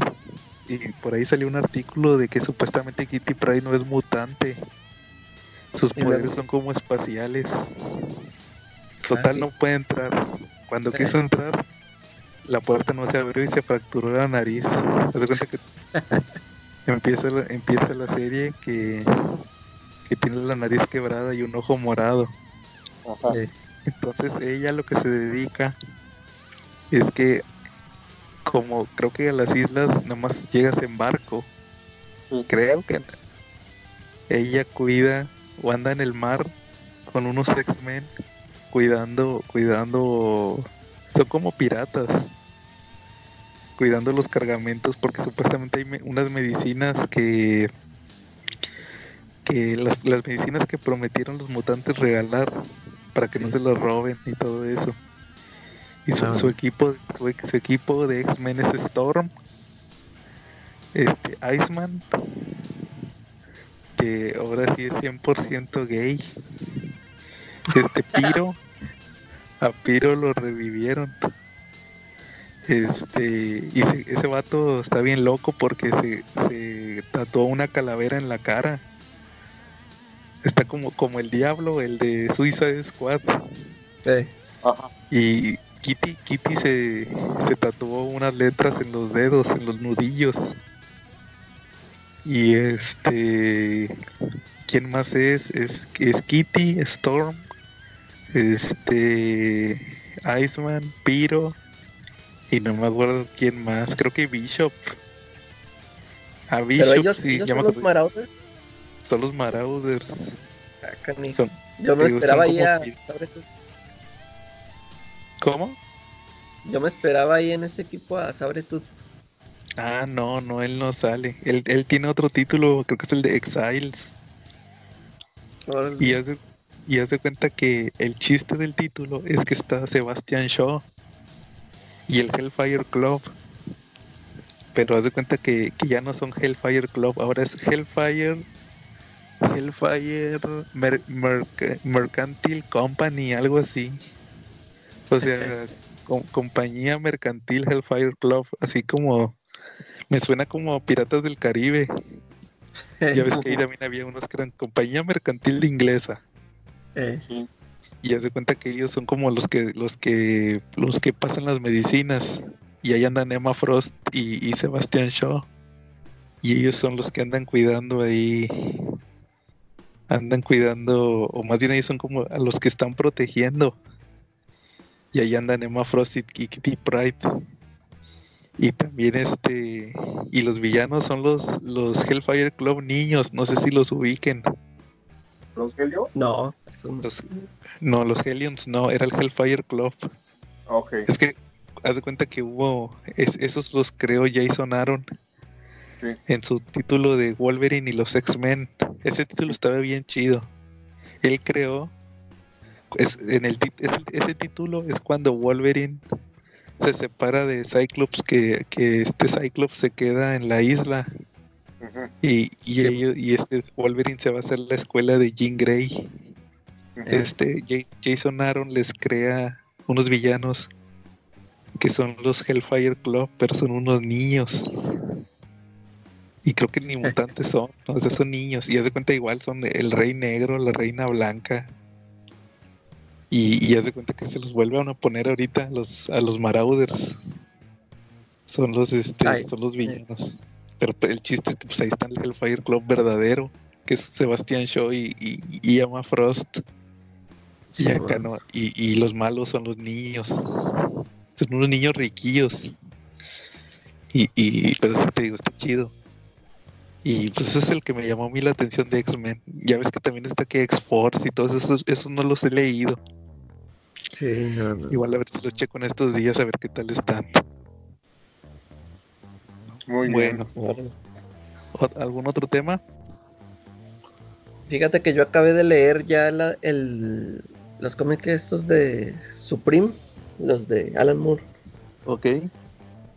Y por ahí salió un artículo de que supuestamente Kitty Pryde no es mutante. Sus poderes son como espaciales. Total, Ah, no puede entrar. Cuando Eh. quiso entrar, la puerta no se abrió y se fracturó la nariz. Haz de cuenta que empieza, la, empieza la serie que, que tiene la nariz quebrada y un ojo morado. Ajá. Entonces ella lo que se dedica es que como creo que a las islas nomás llegas en barco. Sí. Creo que ella cuida o anda en el mar con unos X-Men cuidando, cuidando, son como piratas, cuidando los cargamentos porque supuestamente hay me- unas medicinas que que las, las medicinas que prometieron los mutantes regalar para que no se los roben y todo eso. Y su, su equipo su, su equipo de X-Men es Storm, este Iceman, que ahora sí es 100% gay. Este Piro, a Piro lo revivieron. Este, y se- ese vato está bien loco porque se, se tatuó una calavera en la cara. Está como, como el diablo, el de Suicide Squad. Sí. Ajá. Y Kitty, Kitty se, se tatuó unas letras en los dedos, en los nudillos. Y este. ¿Quién más es? Es, es Kitty, Storm, este. Iceman, Piro. Y no me acuerdo quién más. Creo que Bishop. A Bishop, Pero ellos, sí, ellos ya son los. Marauders. Son los Marauders. Ah. Son- Yo me digo, esperaba ahí como a pi- Sabretooth. ¿Cómo? Yo me esperaba ahí en ese equipo a Sabretooth. Ah, no, no, él no sale. Él, él tiene otro título, creo que es el de Exiles. Órale. Y hace, y hace cuenta que el chiste del título es que está Sebastian Shaw y el Hellfire Club. Pero hace cuenta que, que ya no son Hellfire Club, ahora es Hellfire. Hellfire Mer- Merc- Mercantile Company, algo así. O sea, com- compañía mercantil Hellfire Club, así como. Me suena como Piratas del Caribe. Ya ves que ahí también había unos que eran compañía mercantil de inglesa. Eh, Sí. Y haz de cuenta que ellos son como los que, los que, los que pasan las medicinas. Y ahí andan Emma Frost y, y Sebastian Shaw. Y ellos son los que andan cuidando ahí. Andan cuidando, o más bien ellos son como a los que están protegiendo. Y ahí andan Emma Frost y, Kitty Pride. Y también este. Y los villanos son los, los Hellfire Club niños. No sé si los ubiquen. ¿Los Helio? no, no. Los- no, los Hellions no, era el Hellfire Club. Ok. Es que haz de cuenta que hubo, es- esos los creó Jason Aaron Sí. en su título de Wolverine y los X-Men. Ese título estaba bien chido. Él creó, es, en el, ese, título es cuando Wolverine se separa de Cyclops, que, que este Cyclops se queda en la isla y, y, Sí. ellos- y este Wolverine se va a hacer la escuela de Jean Grey. este Ja- Jason Aaron les crea unos villanos que son los Hellfire Club, pero son unos niños. Y creo que ni mutantes son, o sea, son niños. Y haz de cuenta igual, son el rey negro, la reina blanca. Y, y haz de cuenta que se los vuelven a poner ahorita a los, a los Marauders. Son los, este, Ay, son los sí. villanos. Pero pues, el chiste es que pues ahí está el Hellfire Club verdadero, que es Sebastián Shaw y, y, y Emma Frost. Y acá no, y, y los malos son los niños. Son unos niños riquillos. Y, y pero sí te digo, está chido. Y pues ese es el que me llamó a mí la atención de X-Men. Ya ves que también está que X-Force y todos esos, esos no los he leído. Sí, no, no. Igual a ver si los checo en estos días a ver qué tal están. Muy Bueno. ¿o- ¿algún otro tema? Fíjate que yo acabé de leer ya la- el, los cómics estos de Supreme, los de Alan Moore. Ok.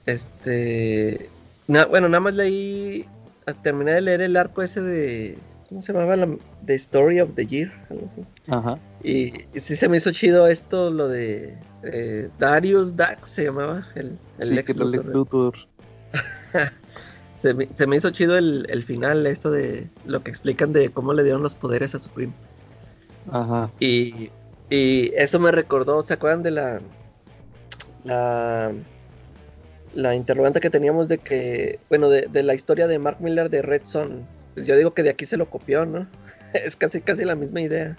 Este. na- bueno, nada más leí. Ah, Terminé de leer el arco ese de. ¿Cómo se llamaba? La, The Story of the Year. Algo así. Ajá. Y, y sí se me hizo chido esto, lo de. eh, Darius Dax se llamaba. El, el sí, Lex Luthor. Luthor. Se me, se me hizo chido el, el final, esto de lo que explican de cómo le dieron los poderes a Supreme. Ajá. Y, y eso me recordó, ¿se acuerdan de la, la, la interrogante que teníamos de que, bueno, de, de la historia de Mark Miller de Red Son? Pues yo digo que de aquí se lo copió, ¿no? Es casi, casi la misma idea.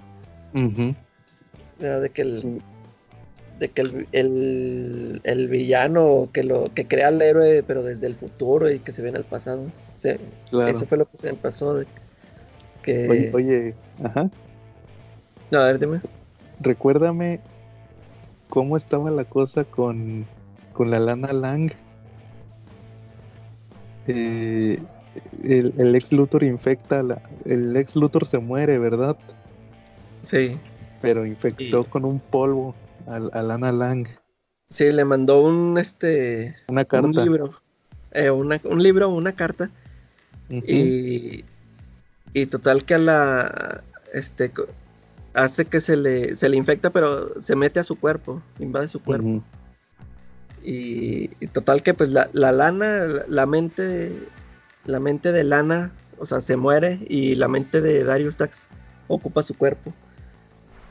De que el, Sí. de que el, el, el villano que lo que crea al héroe, pero desde el futuro y que se ve en el pasado. Se- Claro. Eso fue lo que se me pasó. de que, Oye, oye, ajá. No, a ver, dime. Recuérdame cómo estaba la cosa con, con la Lana Lang. Eh, el, el ex Luthor infecta, la, el ex Luthor se muere, ¿verdad? Sí. Pero infectó con un polvo a, a Lana Lang. Sí, le mandó un este Una carta. un libro. eh, una- un libro, una carta. Y, y total que a la este hace que se le, se le infecta, pero se mete a su cuerpo, invade su cuerpo. Y, y total que pues la, la lana, la, la mente, la mente de lana, o sea, se muere y la mente de Darius Dax ocupa su cuerpo.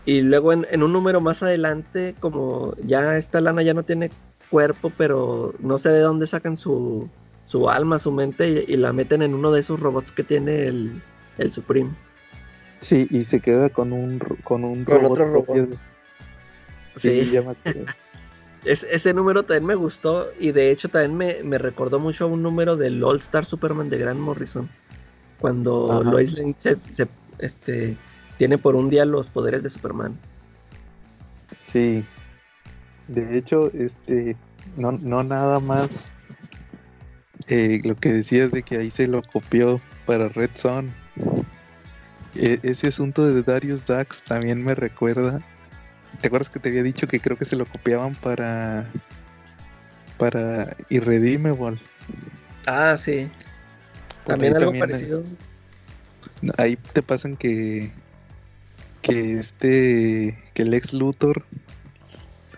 Y luego en, en un número más adelante, como ya esta lana ya no tiene cuerpo, pero no sé de dónde sacan su, su alma, su mente, y, y la meten en uno de esos robots que tiene el, el Supreme. Sí, y se queda con un con un Con otro robot. de- Sí, Sí. Es- ese número también me gustó y de hecho también me, me recordó mucho a un número del All Star Superman de Grant Morrison. Cuando Ajá. Lois Lane se, se, este, tiene por un día los poderes de Superman. Sí. De hecho, este, no, no nada más eh, lo que decías de que ahí se lo copió para Red Son. E- ese asunto de Darius Dax también me recuerda. ¿Te acuerdas que te había dicho que creo que se lo copiaban para para Irredeemable? Ah, sí. Por También algo también hay- parecido. Ahí te pasan que que este que el ex Luthor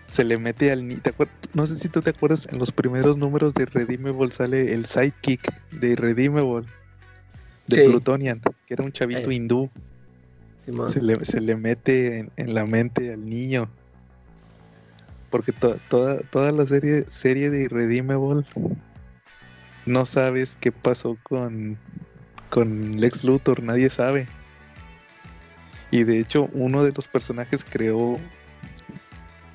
se le mete al ni- ¿te no sé si tú te acuerdas en los primeros números de Redeemable sale el sidekick de Redeemable de Sí. Plutonian, que era un chavito Eh. hindú. Se le, se le mete en, la mente al niño. Porque to- toda, toda la serie, serie de Irredeemable no sabes qué pasó con, con Lex Luthor, nadie sabe. Y de hecho, uno de los personajes creó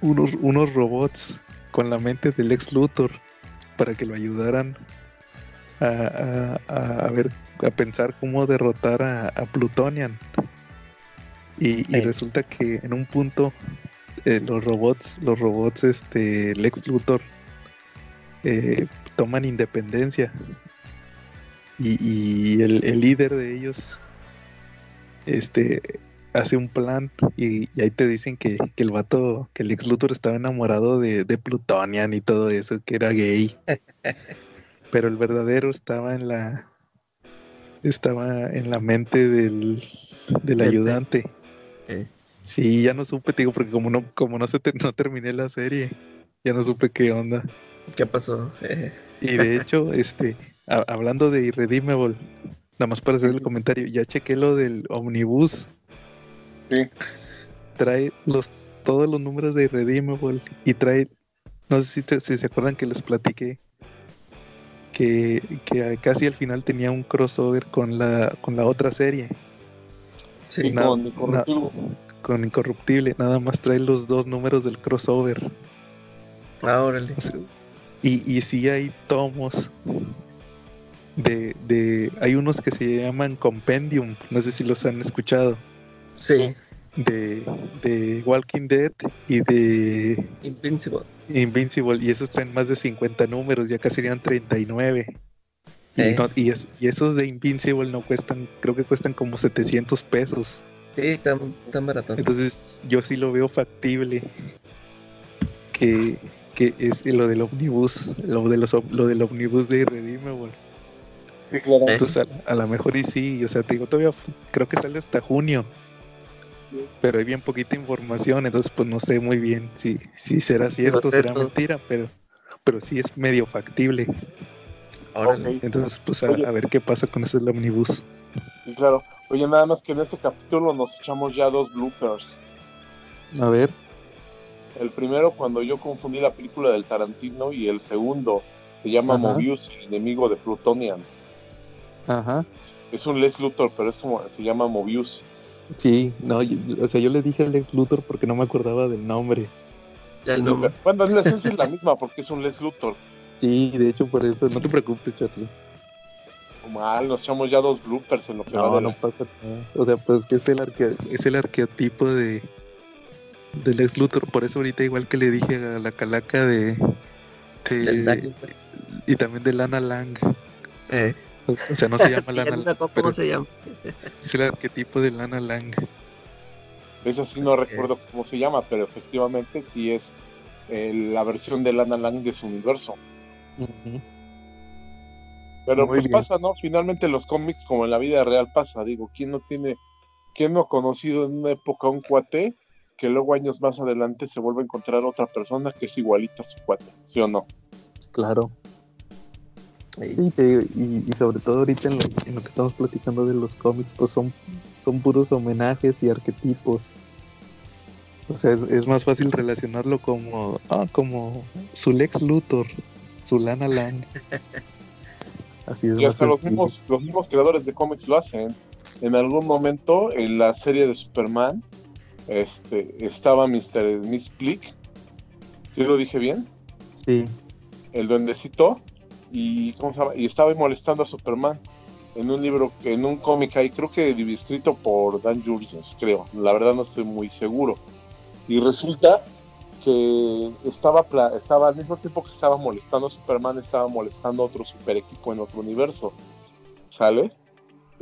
unos, unos robots con la mente del Lex Luthor para que lo ayudaran a, a- a ver, a pensar cómo derrotar a Plutonian. Y, resulta que en un punto eh, los robots, los robots, este, Lex Luthor eh, toman independencia. Y, y el, el líder de ellos, este, hace un plan y, y ahí te dicen que, que el vato, que el Lex Luthor estaba enamorado de, de Plutonian y todo eso, que era gay, pero el verdadero estaba en la, estaba en la mente del Del- ayudante. Eh, Sí, ya no supe, te digo, porque como no, como no se te- no terminé la serie, ya no supe qué onda. ¿Qué pasó? Eh, Y de hecho, este, a- hablando de Irredeemable, nada más para hacer el comentario, ya chequé lo del omnibus. Sí. Trae los, todos los números de Irredeemable y trae, no sé si, te- si se acuerdan que les platiqué que, que casi al final tenía un crossover con la, con la otra serie, Sí, con Incorruptible. con Incorruptible, nada más trae los dos números del crossover. Ah, órale. O sea, y, y sí hay tomos de, de. Hay unos que se llaman Compendium, no sé si los han escuchado, Sí, de, de Walking Dead y de Invincible. Invincible, y esos traen más de 50 números, ya casi serían 39. Y, no- y, es- y esos de Invincible no cuestan, creo que cuestan como 700 pesos. Sí, están tan baratos. Entonces yo sí lo veo factible que, que es lo del omnibus, lo, de los, lo del omnibus de Irredeemable. Sí, claro. Entonces a, a lo mejor y sí, o sea, te digo, todavía creo que sale hasta junio. Sí. Pero hay bien poquita información, entonces pues no sé muy bien si, si será cierto o será mentira, pero, pero sí es medio factible. Entonces pues a, ver qué pasa con eso del omnibus. Sí, claro. Oye, nada más que en este capítulo nos echamos ya dos bloopers. A ver. El primero cuando yo confundí la película del Tarantino y el segundo se llama Ajá. Mobius, el enemigo de Plutonian. Ajá. Es un Lex Luthor, pero es como se llama Mobius. Sí, no, yo- o sea, yo le dije Lex Luthor porque no me acordaba del nombre. Ya el nombre. Bueno, la esencia es la misma porque es un Lex Luthor. Sí, de hecho por eso, no te preocupes, Charlie. Mal, nos echamos ya dos bloopers en lo que va No, de no la- pasa nada. O sea, pues que es el, arque- es el arqueotipo de del ex Luthor. Por eso ahorita igual que le dije a la calaca de, de- y también de Lana Lang. Eh. O sea, no se llama Sí, Lana no Lang, pero ¿Cómo se llama? es el arquetipo de Lana Lang. Esa sí no recuerdo cómo se llama, pero efectivamente sí es eh, la versión de Lana Lang de su universo. Pero Muy pues bien. pasa, ¿no? Finalmente los cómics, como en la vida real pasa, digo, ¿quién no tiene, quién no ha conocido en una época un cuate que luego años más adelante se vuelve a encontrar otra persona que es igualita a su cuate, ¿sí o no? Claro. Ahí. Sí, te digo, y, y sobre todo ahorita en lo, en lo que estamos platicando de los cómics, pues son, son puros homenajes y arquetipos. O sea, es, es más fácil relacionarlo como, ah, como su Lex Luthor, su Lana Lang. Así es Y hasta los mismos, los mismos creadores de cómics lo hacen. En algún momento, en la serie de Superman, este, estaba Mr. Miss Click, ¿sí lo dije bien? Sí. el duendecito y ¿cómo se llama? y estaba molestando a Superman en un libro en un cómic ahí creo que escrito por Dan Jurgens creo la verdad no estoy muy seguro y resulta estaba estaba al mismo tiempo que estaba molestando a Superman estaba molestando a otro super equipo en otro universo sale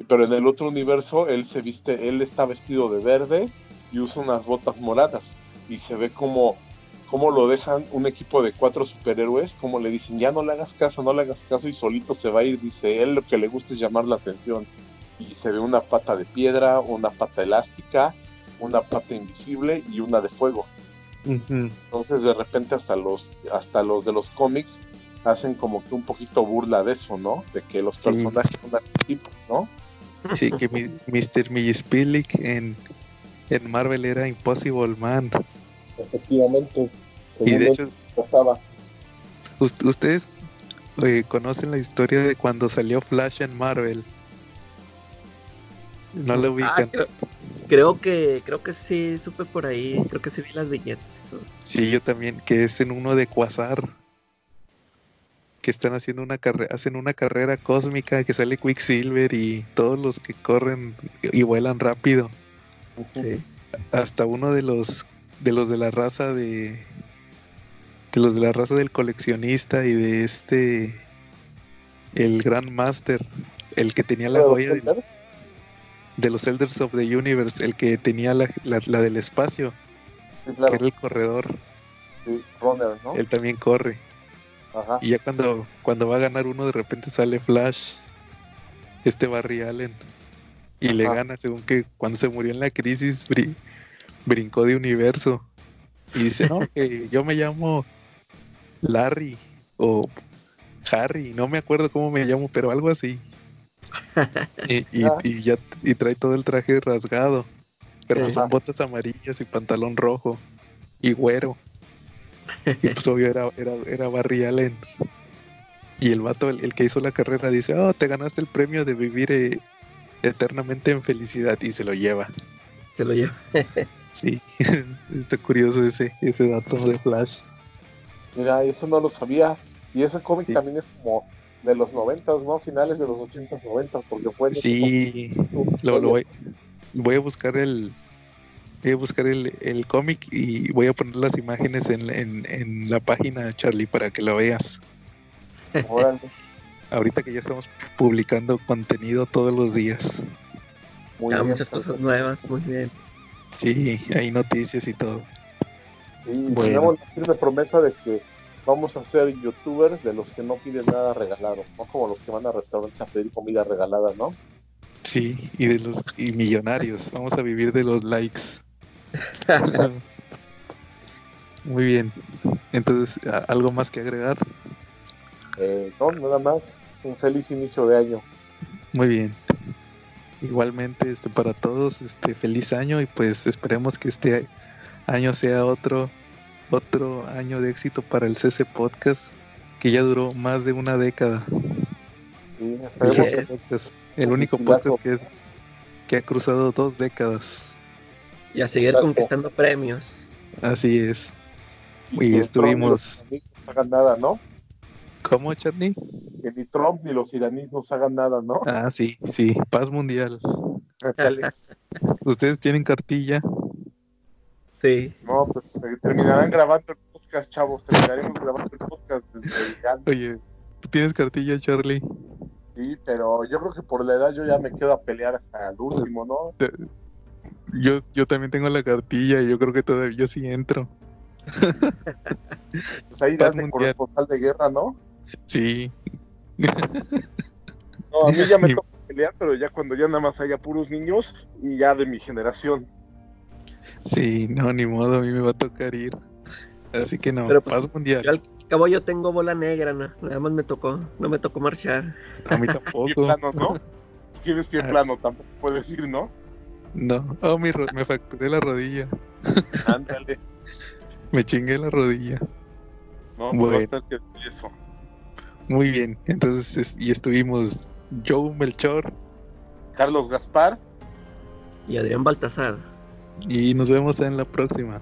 pero en el otro universo él se viste él está vestido de verde y usa unas botas moradas y se ve como cómo lo dejan un equipo de cuatro superhéroes, como le dicen, ya no le hagas caso, no le hagas caso y solito se va a ir, dice él, lo que le gusta es llamar la atención. Y se ve una pata de piedra, una pata elástica, una pata invisible y una de fuego. Entonces de repente hasta los, hasta los de los cómics hacen como que un poquito burla de eso, ¿no? De que los Sí. personajes son arquetipos, ¿no? Sí, que mi, Mr. Mijispilik en, en Marvel era Impossible Man. Efectivamente. Y de hecho, pasaba. Ust- ¿Ustedes eh, conocen la historia de cuando salió Flash en Marvel? No lo Ah, ubican. creo, creo que creo que sí supe por ahí, creo que sí vi las viñetas. Sí, yo también, que es en uno de Quasar. Que están haciendo una carrera, hacen una carrera cósmica que sale Quicksilver y todos los que corren y vuelan rápido. Sí. Hasta uno de los de los de la raza de de los de la raza del coleccionista y de este el Grand Master, el que tenía la ¿Los joya de los Elders of the Universe, el que tenía la, la- la del espacio, Sí, que claro. era el corredor, Sí, Runner, ¿no? él también corre. Ajá. Y ya cuando, cuando va a ganar uno, de repente sale Flash, este Barry Allen, y le gana, según que cuando se murió en la crisis, bri- brincó de universo. Y dice, no, que yo me llamo Larry o Harry, no me acuerdo cómo me llamo, pero algo así. Y, y- Ah. y ya y trae todo el traje rasgado, pero pues son botas amarillas y pantalón rojo. y güero. Y pues obvio era, era, era Barry Allen. Y el vato, el, el que hizo la carrera, dice, oh, te ganaste el premio de vivir eh, eternamente en felicidad y se lo lleva. Se lo lleva. Sí, está curioso ese, ese dato de Flash. Mira, eso no lo sabía. Y ese cómic Sí. también es como de los noventas, ¿no? Finales de los ochentas, noventas, porque fue... Sí, lo, lo voy, voy a buscar el voy a buscar el, el cómic y voy a poner las imágenes en, en, en la página Charlie para que lo veas. Órale, Ahorita que ya estamos publicando contenido todos los días. muy Ya, bien. muchas cosas nuevas, muy bien. Sí, hay noticias y todo. Y Bueno. tenemos la firme promesa de que vamos a ser youtubers de los que no piden nada regalado, no como los que van a restaurantes a pedir comida regalada, ¿no? Sí, y de los y millonarios. Vamos a vivir de los likes. Muy bien. Entonces, ¿a- ¿algo más que agregar? Eh, no, nada más. Un feliz inicio de año. Muy bien. Igualmente, este para todos, este feliz año y pues esperemos que este año sea otro otro año de éxito para el CC Podcast que ya duró más de una década. Esperemos El único podcast que es que ha cruzado dos décadas. Y a seguir Exacto. conquistando premios. Así es. Y estuvimos- Trump no hagan nada, ¿no? ¿Cómo, Charlie? Que ni Trump ni los iraníes nos hagan nada, ¿no? Ah, sí, sí, paz mundial. ¿Ustedes tienen cartilla? Sí. No, pues eh, terminarán grabando el podcast, chavos. Terminaremos grabando el podcast desde ya. Oye, ¿tú tienes cartilla, Charlie? Sí, pero yo creo que por la edad yo ya me quedo a pelear hasta el último, ¿no? Yo, yo también tengo la cartilla y yo creo que todavía yo sí entro. Pues ahí das de corresponsal de guerra, ¿no? Sí, No, a mí ya me Ni- toca pelear, pero ya cuando ya nada más haya puros niños y ya de mi generación. sí, no, ni modo, a mí me va a tocar ir. Así que no, Pero, pues, paz mundial. Cabo yo tengo bola negra, ¿no? nada más me tocó, no me tocó marchar. A mí Pie tampoco. plano, ¿no? Si eres pie Ah. plano, tampoco puedes ir, ¿no? No, oh, mi ro- me fracturé la rodilla. Ándale. Me chingué la rodilla. No, pues Bueno. va a estar que eso. Muy bien, entonces, es- y estuvimos Joe Melchor Carlos Gaspar. Y Adrián Baltasar. y nos vemos en la próxima.